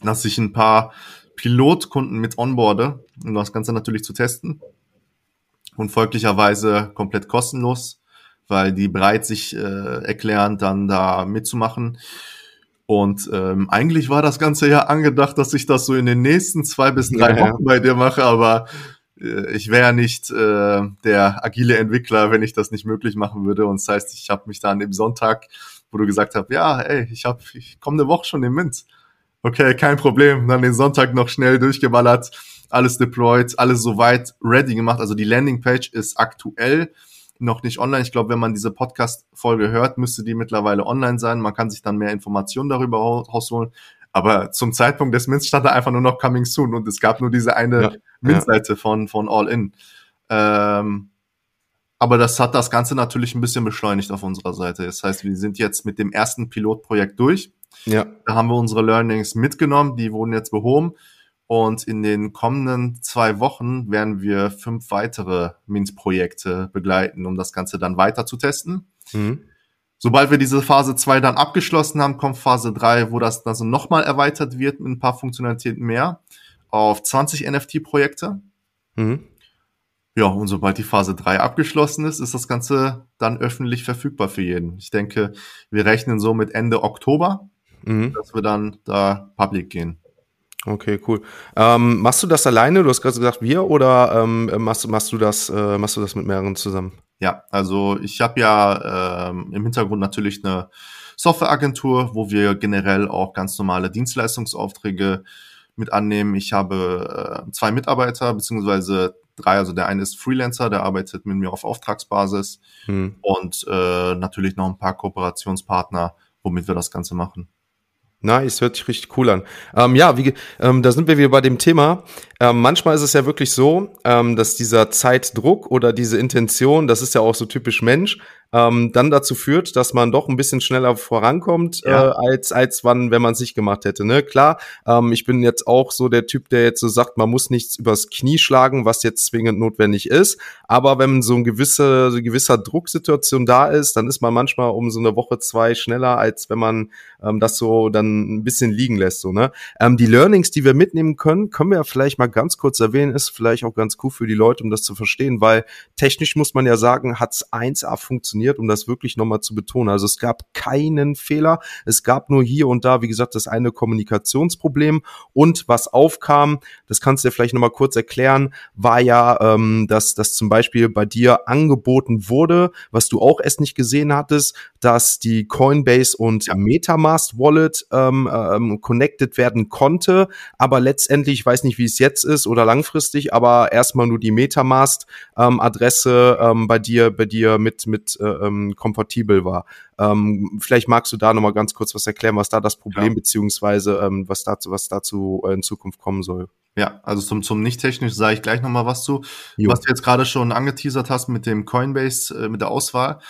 S2: dass ich ein paar Pilotkunden mit onboarde, um das Ganze natürlich zu testen. Und folglicherweise komplett kostenlos, weil die bereit sich äh, erklären, dann da mitzumachen. Und ähm, eigentlich war das Ganze ja angedacht, dass ich das so in den nächsten zwei bis drei ja, Wochen bei dir mache, aber ich wäre nicht äh, der agile Entwickler, wenn ich das nicht möglich machen würde. Und das heißt, ich habe mich dann im Sonntag, wo du gesagt hast, ja, ey, ich habe, ich komme eine Woche schon im Mint. Okay, kein Problem. Dann den Sonntag noch schnell durchgeballert, alles deployed, alles soweit ready gemacht. Also die Landingpage ist aktuell noch nicht online. Ich glaube, wenn man diese Podcast-Folge hört, müsste die mittlerweile online sein. Man kann sich dann mehr Informationen darüber rausholen. Aber zum Zeitpunkt des Mints stand da einfach nur noch Coming Soon und es gab nur diese eine ja, Mint-Seite ja. von, von All In. Ähm, aber das hat das Ganze natürlich ein bisschen beschleunigt auf unserer Seite. Das heißt, wir sind jetzt mit dem ersten Pilotprojekt durch. Ja. Da haben wir unsere Learnings mitgenommen, die wurden jetzt behoben. Und in den kommenden zwei Wochen werden wir fünf weitere Mint-Projekte begleiten, um das Ganze dann weiter zu testen. Mhm. Sobald wir diese Phase 2 dann abgeschlossen haben, kommt Phase 3, wo das dann so nochmal erweitert wird mit ein paar Funktionalitäten mehr auf 20 NFT-Projekte. Mhm. Ja, und sobald die Phase 3 abgeschlossen ist, ist das Ganze dann öffentlich verfügbar für jeden. Ich denke, wir rechnen so mit Ende Oktober, mhm. dass wir dann da public gehen.
S1: Okay, cool. Ähm, machst du das alleine? Du hast gerade gesagt, wir oder ähm, machst, machst du das, äh, machst du das mit mehreren zusammen?
S2: Ja, also ich habe ja ähm, im Hintergrund natürlich eine Softwareagentur, wo wir generell auch ganz normale Dienstleistungsaufträge mit annehmen. Ich habe äh, zwei Mitarbeiter, beziehungsweise drei, also der eine ist Freelancer, der arbeitet mit mir auf Auftragsbasis hm. und äh, natürlich noch ein paar Kooperationspartner, womit wir das Ganze machen.
S1: Nice, hört sich richtig cool an. Ähm, ja, wie, ähm, da sind wir wieder bei dem Thema. Ähm, manchmal ist es ja wirklich so, ähm, dass dieser Zeitdruck oder diese Intention, das ist ja auch so typisch Mensch, ähm, dann dazu führt, dass man doch ein bisschen schneller vorankommt, ja. äh, als, als wann, wenn man es nicht gemacht hätte. Ne? Klar, ähm, ich bin jetzt auch so der Typ, der jetzt so sagt, man muss nichts übers Knie schlagen, was jetzt zwingend notwendig ist. Aber wenn so ein gewisse, so ein gewisser Drucksituation da ist, dann ist man manchmal um so eine Woche, zwei schneller, als wenn man ähm, das so dann ein bisschen liegen lässt. So, ne? Ähm, die Learnings, die wir mitnehmen können, können wir ja vielleicht mal ganz kurz erwähnen, ist vielleicht auch ganz cool für die Leute, um das zu verstehen, weil technisch muss man ja sagen, hat's 1A funktioniert, um das wirklich nochmal zu betonen. Also es gab keinen Fehler, es gab nur hier und da, wie gesagt, das eine Kommunikationsproblem und was aufkam, das kannst du dir vielleicht nochmal kurz erklären, war ja, ähm, dass das zum Beispiel bei dir angeboten wurde, was du auch erst nicht gesehen hattest, dass die Coinbase und ja. Metamask Wallet ähm, ähm, connected werden konnte, aber letztendlich, ich weiß nicht, wie es jetzt ist oder langfristig, aber erstmal nur die Metamask ähm, Adresse ähm, bei dir bei dir mit mit äh, ähm, kompatibel war. Ähm, vielleicht magst du da noch mal ganz kurz was erklären, was da das Problem ja. beziehungsweise ähm, was dazu was dazu äh, in Zukunft kommen soll.
S2: Ja, also zum, zum nicht-technisch sage ich gleich nochmal was zu. Jo. Was du jetzt gerade schon angeteasert hast mit dem Coinbase, äh, mit der Auswahl.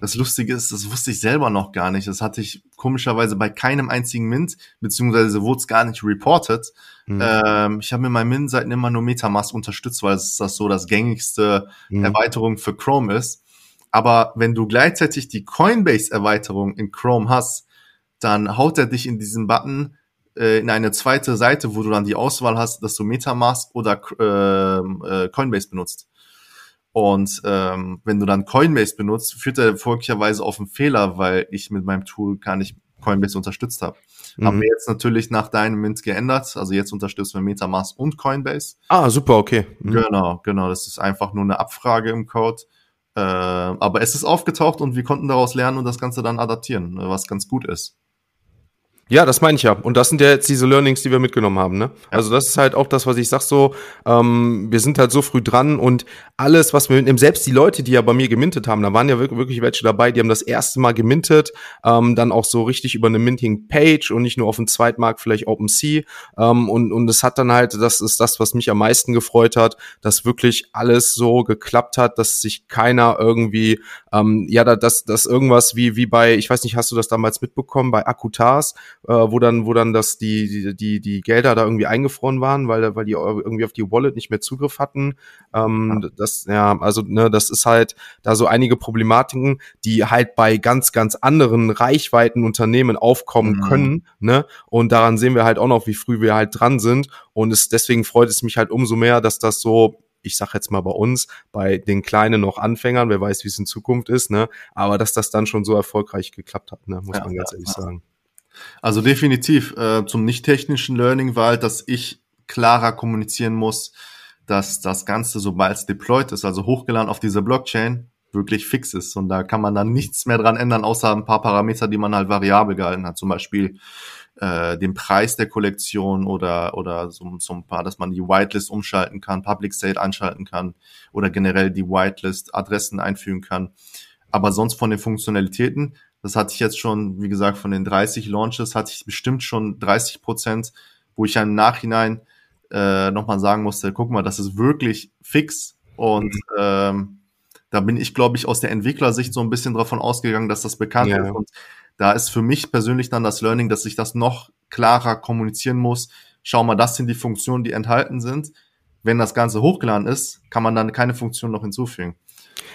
S2: Das Lustige ist, das wusste ich selber noch gar nicht. Das hatte ich komischerweise bei keinem einzigen Mint, beziehungsweise wurde es gar nicht reported. Mhm. Ähm, ich habe mir meinen Mint-Seiten immer nur Metamask unterstützt, weil es das so das gängigste mhm. Erweiterung für Chrome ist. Aber wenn du gleichzeitig die Coinbase-Erweiterung in Chrome hast, dann haut er dich in diesen Button äh, in eine zweite Seite, wo du dann die Auswahl hast, dass du Metamask oder ähm, äh, Coinbase benutzt. Und ähm, wenn du dann Coinbase benutzt, führt er folglicherweise auf einen Fehler, weil ich mit meinem Tool gar nicht Coinbase unterstützt habe. Mhm. Haben wir jetzt natürlich nach deinem Mint geändert. Also jetzt unterstützen wir Metamask und Coinbase.
S1: Ah, super, okay.
S2: Mhm. Genau, genau. Das ist einfach nur eine Abfrage im Code. Äh, aber es ist aufgetaucht und wir konnten daraus lernen und das Ganze dann adaptieren, was ganz gut ist.
S1: Ja, das meine ich ja. Und das sind ja jetzt diese Learnings, die wir mitgenommen haben. Ne? Also das ist halt auch das, was ich sag so, ähm, wir sind halt so früh dran und alles, was wir mitnehmen, selbst die Leute, die ja bei mir gemintet haben, da waren ja wirklich, wirklich welche dabei, die haben das erste Mal gemintet, ähm, dann auch so richtig über eine Minting-Page und nicht nur auf dem Zweitmarkt, vielleicht OpenSea. Ähm, und, und es hat dann halt, das ist das, was mich am meisten gefreut hat, dass wirklich alles so geklappt hat, dass sich keiner irgendwie, ähm, ja, dass, dass irgendwas wie, wie bei, ich weiß nicht, hast du das damals mitbekommen, bei Akutas, äh, wo dann, wo dann das die, die, die, die Gelder da irgendwie eingefroren waren, weil, weil die irgendwie auf die Wallet nicht mehr Zugriff hatten. Ähm, ja. Das, ja, also, ne, das ist halt da so einige Problematiken, die halt bei ganz, ganz anderen Reichweiten Unternehmen aufkommen mhm. können, ne? Und daran sehen wir halt auch noch, wie früh wir halt dran sind. Und es, deswegen freut es mich halt umso mehr, dass das so ich sag jetzt mal bei uns, bei den kleinen noch Anfängern, wer weiß, wie es in Zukunft ist, ne? Aber dass das dann schon so erfolgreich geklappt hat, ne? muss ja, man ganz ehrlich ja. sagen.
S2: Also definitiv äh, zum nicht technischen Learning war halt, dass ich klarer kommunizieren muss, dass das Ganze, sobald es deployed ist, also hochgeladen auf dieser Blockchain, wirklich fix ist. Und da kann man dann nichts mehr dran ändern, außer ein paar Parameter, die man halt variabel gehalten hat. Zum Beispiel äh, den Preis der Kollektion oder, oder so, so ein paar, dass man die Whitelist umschalten kann, Public State anschalten kann oder generell die Whitelist Adressen einfügen kann. Aber sonst von den Funktionalitäten das hatte ich jetzt schon, wie gesagt, von den 30 Launches hatte ich bestimmt schon 30 Prozent, wo ich im Nachhinein äh, nochmal sagen musste, guck mal, das ist wirklich fix und mhm. ähm, da bin ich, glaube ich, aus der Entwicklersicht so ein bisschen davon ausgegangen, dass das bekannt ja. ist. Und da ist für mich persönlich dann das Learning, dass ich das noch klarer kommunizieren muss. Schau mal, das sind die Funktionen, die enthalten sind. Wenn das Ganze hochgeladen ist, kann man dann keine Funktion noch hinzufügen.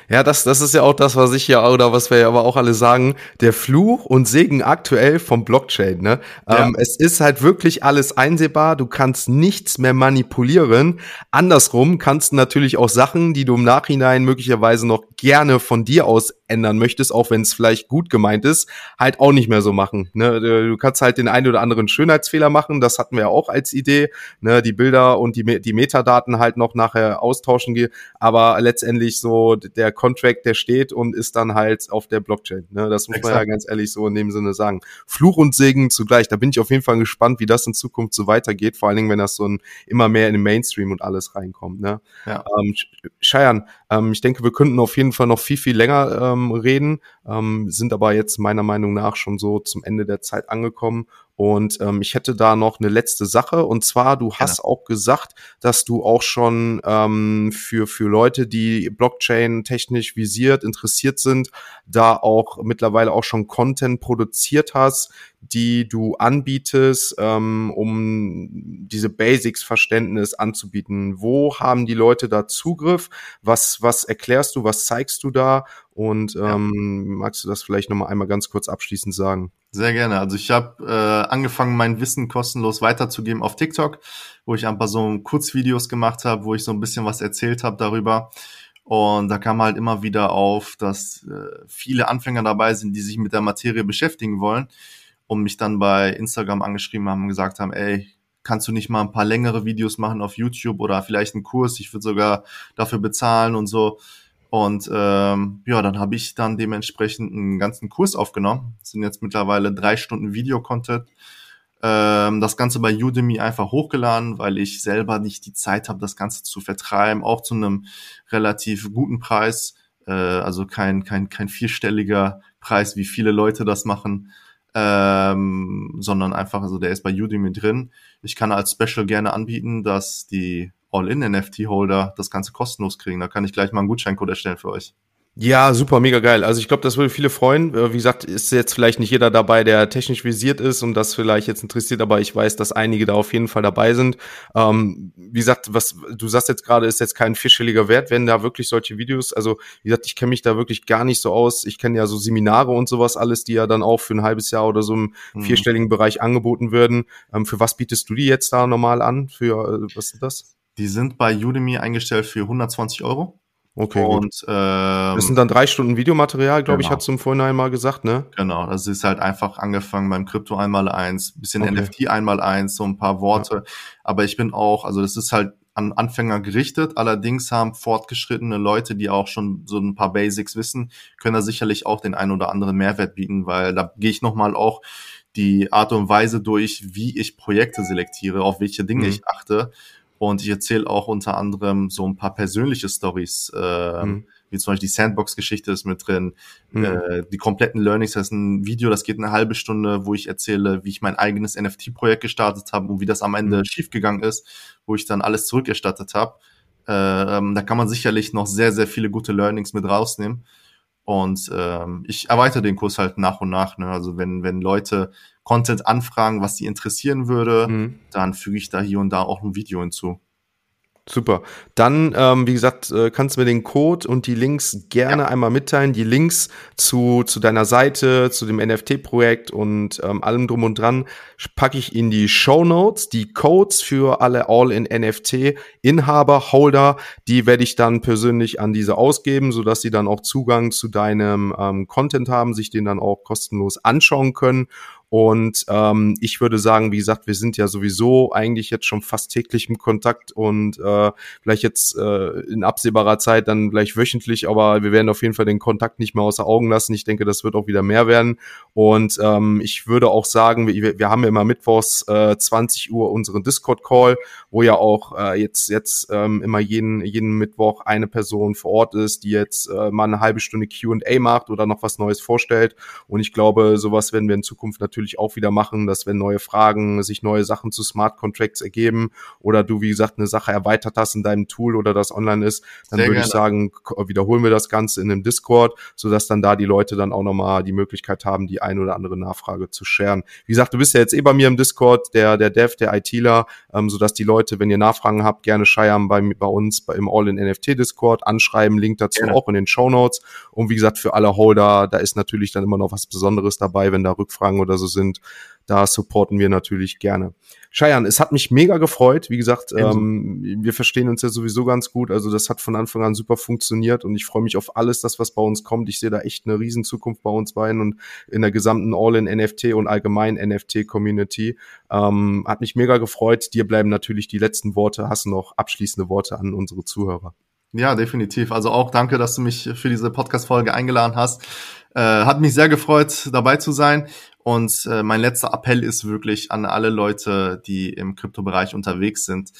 S1: Ja, das, das ist ja auch das, was ich ja oder was wir ja aber auch alle sagen, der Fluch und Segen aktuell vom Blockchain. Ne? Ja. Ähm, es ist halt wirklich alles einsehbar, du kannst nichts mehr manipulieren. Andersrum kannst du natürlich auch Sachen, die du im Nachhinein möglicherweise noch gerne von dir aus ändern möchtest, auch wenn es vielleicht gut gemeint ist, halt auch nicht mehr so machen. Ne? Du kannst halt den einen oder anderen Schönheitsfehler machen, das hatten wir ja auch als Idee, ne? die Bilder und die, die Metadaten halt noch nachher austauschen, aber letztendlich so der Contract, der steht und ist dann halt auf der Blockchain. Ne? Das muss Exakt. man ja ganz ehrlich so in dem Sinne sagen. Fluch und Segen zugleich. Da bin ich auf jeden Fall gespannt, wie das in Zukunft so weitergeht, vor allen Dingen, wenn das so ein immer mehr in den Mainstream und alles reinkommt. Ne? Ja. Ähm, Scheiern, ähm, ich denke, wir könnten auf jeden Fall noch viel, viel länger ähm, reden, ähm, sind aber jetzt meiner Meinung nach schon so zum Ende der Zeit angekommen und ähm, ich hätte da noch eine letzte Sache. Und zwar, du hast ja. auch gesagt, dass du auch schon ähm, für, für Leute, die Blockchain technisch visiert, interessiert sind, da auch mittlerweile auch schon Content produziert hast, die du anbietest, ähm, um diese Basics-Verständnis anzubieten. Wo haben die Leute da Zugriff? Was, was erklärst du? Was zeigst du da? Und ähm, ja. magst du das vielleicht nochmal einmal ganz kurz abschließend sagen?
S2: Sehr gerne. Also ich habe äh, angefangen, mein Wissen kostenlos weiterzugeben auf TikTok, wo ich ein paar so Kurzvideos gemacht habe, wo ich so ein bisschen was erzählt habe darüber. Und da kam halt immer wieder auf, dass äh, viele Anfänger dabei sind, die sich mit der Materie beschäftigen wollen und mich dann bei Instagram angeschrieben haben und gesagt haben, ey, kannst du nicht mal ein paar längere Videos machen auf YouTube oder vielleicht einen Kurs, ich würde sogar dafür bezahlen und so. Und ähm, ja, dann habe ich dann dementsprechend einen ganzen Kurs aufgenommen. Das sind jetzt mittlerweile drei Stunden Videocontent. Ähm, das Ganze bei Udemy einfach hochgeladen, weil ich selber nicht die Zeit habe, das Ganze zu vertreiben, auch zu einem relativ guten Preis. Äh, also kein, kein, kein vierstelliger Preis, wie viele Leute das machen ähm, sondern einfach, also der ist bei Udemy drin. Ich kann als Special gerne anbieten, dass die All-in-NFT-Holder das Ganze kostenlos kriegen. Da kann ich gleich mal einen Gutscheincode erstellen für euch.
S1: Ja, super, mega geil. Also ich glaube, das würde viele freuen. Äh, wie gesagt, ist jetzt vielleicht nicht jeder dabei, der technisch visiert ist und das vielleicht jetzt interessiert, aber ich weiß, dass einige da auf jeden Fall dabei sind. Ähm, wie gesagt, was du sagst jetzt gerade, ist jetzt kein vierstelliger Wert, wenn da wirklich solche Videos, also wie gesagt, ich kenne mich da wirklich gar nicht so aus. Ich kenne ja so Seminare und sowas alles, die ja dann auch für ein halbes Jahr oder so im mhm. vierstelligen Bereich angeboten werden. Ähm, für was bietest du die jetzt da normal an? Für äh, was sind das?
S2: Die sind bei Udemy eingestellt für 120 Euro.
S1: Okay. Und ähm, das sind dann drei Stunden Videomaterial, glaube genau. ich, hat zum Vorhinein mal gesagt, ne?
S2: Genau, das ist halt einfach angefangen beim Krypto einmal eins, bisschen okay. NFT einmal eins, so ein paar Worte. Ja. Aber ich bin auch, also das ist halt an Anfänger gerichtet. Allerdings haben fortgeschrittene Leute, die auch schon so ein paar Basics wissen, können da sicherlich auch den einen oder anderen Mehrwert bieten, weil da gehe ich nochmal auch die Art und Weise durch, wie ich Projekte selektiere, auf welche Dinge mhm. ich achte und ich erzähle auch unter anderem so ein paar persönliche Stories, äh, mhm. wie zum Beispiel die Sandbox-Geschichte ist mit drin, mhm. äh, die kompletten Learnings. Das ist ein Video, das geht eine halbe Stunde, wo ich erzähle, wie ich mein eigenes NFT-Projekt gestartet habe und wie das am Ende mhm. schiefgegangen ist, wo ich dann alles zurückerstattet habe. Äh, ähm, da kann man sicherlich noch sehr, sehr viele gute Learnings mit rausnehmen. Und ähm, ich erweitere den Kurs halt nach und nach. Ne? Also wenn, wenn Leute Content anfragen, was sie interessieren würde, mhm. dann füge ich da hier und da auch ein Video hinzu.
S1: Super. Dann, ähm, wie gesagt, äh, kannst du mir den Code und die Links gerne ja. einmal mitteilen. Die Links zu, zu deiner Seite, zu dem NFT-Projekt und ähm, allem drum und dran packe ich in die Show Notes. Die Codes für alle All-in-NFT-Inhaber, Holder, die werde ich dann persönlich an diese ausgeben, sodass sie dann auch Zugang zu deinem ähm, Content haben, sich den dann auch kostenlos anschauen können und ähm, ich würde sagen, wie gesagt, wir sind ja sowieso eigentlich jetzt schon fast täglich im Kontakt und äh, vielleicht jetzt äh, in absehbarer Zeit dann gleich wöchentlich, aber wir werden auf jeden Fall den Kontakt nicht mehr außer Augen lassen. Ich denke, das wird auch wieder mehr werden. Und ähm, ich würde auch sagen, wir, wir haben ja immer mittwochs äh, 20 Uhr unseren Discord-Call, wo ja auch äh, jetzt, jetzt ähm, immer jeden, jeden Mittwoch eine Person vor Ort ist, die jetzt äh, mal eine halbe Stunde QA macht oder noch was Neues vorstellt. Und ich glaube, sowas werden wir in Zukunft natürlich natürlich auch wieder machen, dass wenn neue Fragen, sich neue Sachen zu Smart Contracts ergeben oder du, wie gesagt, eine Sache erweitert hast in deinem Tool oder das online ist, dann Sehr würde gerne. ich sagen, wiederholen wir das Ganze in einem Discord, sodass dann da die Leute dann auch nochmal die Möglichkeit haben, die ein oder andere Nachfrage zu sharen. Wie gesagt, du bist ja jetzt eh bei mir im Discord, der, der Dev, der ITler, ähm, sodass die Leute, wenn ihr Nachfragen habt, gerne scheiern bei, bei uns bei, im All-in-NFT Discord, anschreiben, Link dazu ja. auch in den Show Notes. Und wie gesagt, für alle Holder, da ist natürlich dann immer noch was Besonderes dabei, wenn da Rückfragen oder so sind, da supporten wir natürlich gerne. Cheyenne, es hat mich mega gefreut. Wie gesagt, ähm, wir verstehen uns ja sowieso ganz gut. Also das hat von Anfang an super funktioniert und ich freue mich auf alles, das was bei uns kommt. Ich sehe da echt eine riesen Zukunft bei uns beiden und in der gesamten All-in-NFT und allgemein NFT-Community. Ähm, hat mich mega gefreut. Dir bleiben natürlich die letzten Worte. Hast du noch abschließende Worte an unsere Zuhörer?
S2: Ja, definitiv. Also auch danke, dass du mich für diese Podcast-Folge eingeladen hast. Äh, hat mich sehr gefreut, dabei zu sein. Und äh, mein letzter Appell ist wirklich an alle Leute, die im Kryptobereich unterwegs sind,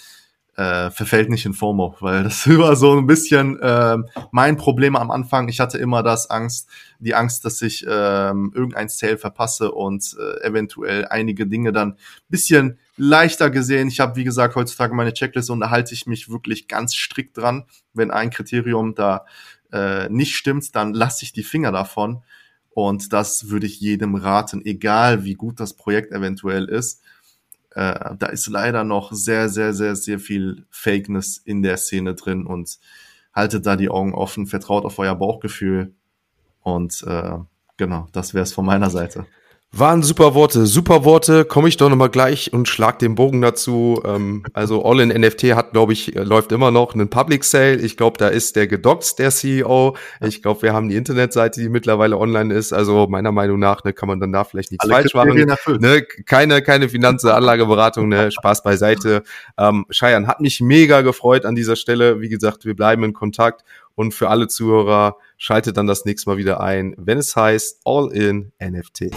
S2: äh, verfällt nicht in FOMO, weil das war so ein bisschen äh, mein Problem am Anfang. Ich hatte immer das Angst, die Angst, dass ich äh, irgendein Sale verpasse und äh, eventuell einige Dinge dann bisschen leichter gesehen. Ich habe, wie gesagt, heutzutage meine Checkliste und da halte ich mich wirklich ganz strikt dran. Wenn ein Kriterium da äh, nicht stimmt, dann lasse ich die Finger davon. Und das würde ich jedem raten, egal wie gut das Projekt eventuell ist. Äh, da ist leider noch sehr, sehr, sehr, sehr viel Fakeness in der Szene drin und haltet da die Augen offen, vertraut auf euer Bauchgefühl Und äh, genau, das wäre es von meiner Seite.
S1: Waren super Worte, super Worte. Komme ich doch nochmal gleich und schlag den Bogen dazu. Ähm, also All in NFT hat, glaube ich, äh, läuft immer noch einen Public Sale. Ich glaube, da ist der gedoxt, der CEO. Ich glaube, wir haben die Internetseite, die mittlerweile online ist. Also meiner Meinung nach ne, kann man dann da vielleicht nichts Alle falsch machen. Ne, keine, keine Finanze, Anlageberatung, ne, Spaß beiseite. Ähm, Scheiern hat mich mega gefreut an dieser Stelle. Wie gesagt, wir bleiben in Kontakt. Und für alle Zuhörer, schaltet dann das nächste Mal wieder ein, wenn es heißt All in NFT.